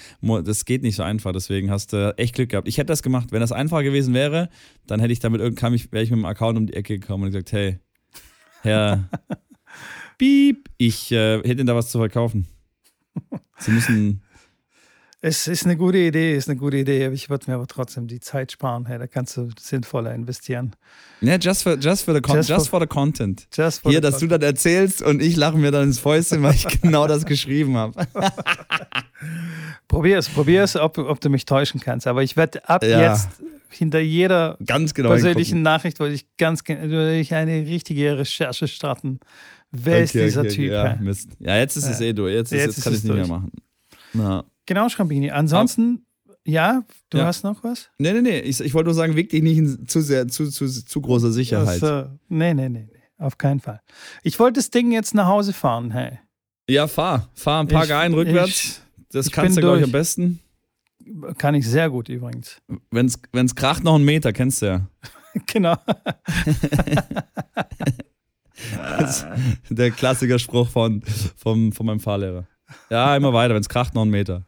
B: Das geht nicht so einfach, deswegen hast du echt Glück gehabt. Ich hätte das gemacht. Wenn das einfacher gewesen wäre, dann hätte ich damit irgendwann, wäre ich mit dem Account um die Ecke gekommen und gesagt, hey, Herr Piep, ich äh, hätte Ihnen da was zu verkaufen. Sie müssen
A: es ist eine gute Idee, ist eine gute Idee. Ich würde mir aber trotzdem die Zeit sparen. Hey, da kannst du sinnvoller investieren.
B: Ja, just for, just for, the, con just, just for, for the content. Just for Hier, dass content. du das erzählst und ich lache mir dann ins Fäustchen, weil ich genau das geschrieben habe.
A: probier es, probier es, ob, ob du mich täuschen kannst. Aber ich werde ab ja. jetzt hinter jeder
B: genau
A: persönlichen Nachricht, wollte ich ganz ich eine richtige Recherche starten. Wer okay, ist dieser okay, Typ?
B: Ja, Mist. ja, jetzt ist es eh durch. Jetzt, jetzt, jetzt kann ich es nicht mehr machen.
A: Na. Genau, Schrambini. Ansonsten, ja, du ja. hast noch was?
B: Nee, nee, nee. Ich, ich wollte nur sagen, wieg dich nicht in zu sehr, zu, zu, zu großer Sicherheit.
A: Also, nee, nee, nee, nee. Auf keinen Fall. Ich wollte das Ding jetzt nach Hause fahren, hey.
B: Ja, fahr. Fahr ein paar Geilen rückwärts. Ich, das ich kannst du, glaube ich, am besten.
A: Kann ich sehr gut übrigens.
B: Wenn es kracht, noch einen Meter, kennst du ja.
A: genau.
B: der Klassikerspruch von, von, von meinem Fahrlehrer. Ja, immer weiter, wenn es kracht, noch einen Meter.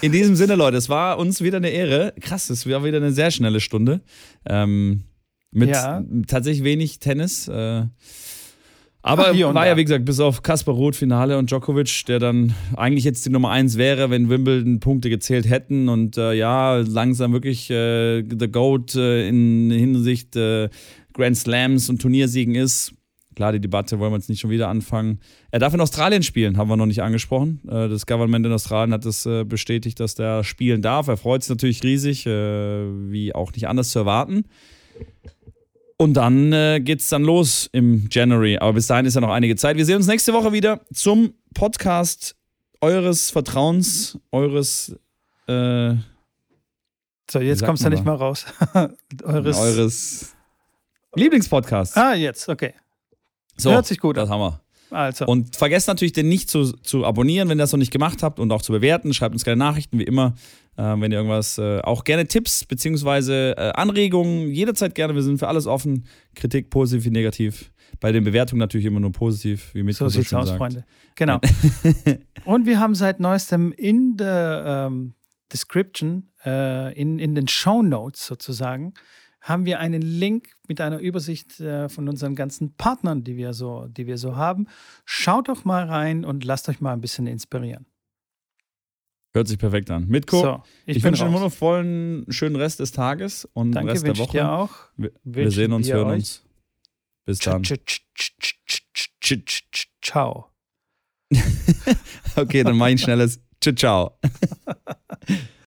B: In diesem Sinne, Leute, es war uns wieder eine Ehre. Krass, es war wieder eine sehr schnelle Stunde. Ähm, mit ja. tatsächlich wenig Tennis. Äh, aber Ach, war ja, wie gesagt, bis auf Kaspar Roth Finale und Djokovic, der dann eigentlich jetzt die Nummer 1 wäre, wenn Wimbledon Punkte gezählt hätten und äh, ja, langsam wirklich äh, The GOAT äh, in Hinsicht äh, Grand Slams und Turniersiegen ist. Klar, die Debatte wollen wir jetzt nicht schon wieder anfangen. Er darf in Australien spielen, haben wir noch nicht angesprochen. Äh, das Government in Australien hat es äh, bestätigt, dass der spielen darf. Er freut sich natürlich riesig, äh, wie auch nicht anders zu erwarten. Und dann geht es dann los im January. Aber bis dahin ist ja noch einige Zeit. Wir sehen uns nächste Woche wieder zum Podcast eures Vertrauens, eures. Äh,
A: so, jetzt kommst du nicht mal raus.
B: eures. Eures Lieblingspodcasts.
A: Ah, jetzt, okay. So, Hört sich gut
B: das an. Das haben wir.
A: Also.
B: Und vergesst natürlich, den nicht zu, zu abonnieren, wenn ihr das noch nicht gemacht habt und auch zu bewerten. Schreibt uns gerne Nachrichten, wie immer. Äh, wenn ihr irgendwas, äh, auch gerne Tipps bzw. Äh, Anregungen, jederzeit gerne. Wir sind für alles offen. Kritik, positiv wie negativ. Bei den Bewertungen natürlich immer nur positiv, wie
A: so, so sieht's aus, sagt. Freunde. Genau. und wir haben seit neuestem in der ähm, Description, äh, in, in den Show Notes sozusagen, haben wir einen Link mit einer Übersicht äh, von unseren ganzen Partnern, die wir, so, die wir so haben. Schaut doch mal rein und lasst euch mal ein bisschen inspirieren.
B: Hört sich perfekt an. Mitko, so, ich, ich wünsche einen wundervollen, schönen Rest des Tages und
A: Danke,
B: Rest der Woche.
A: Dir auch.
B: Wir, wir sehen uns, hören euch. uns. Bis dann.
A: Ciao.
B: okay, dann mach ich ein schnelles Ciao.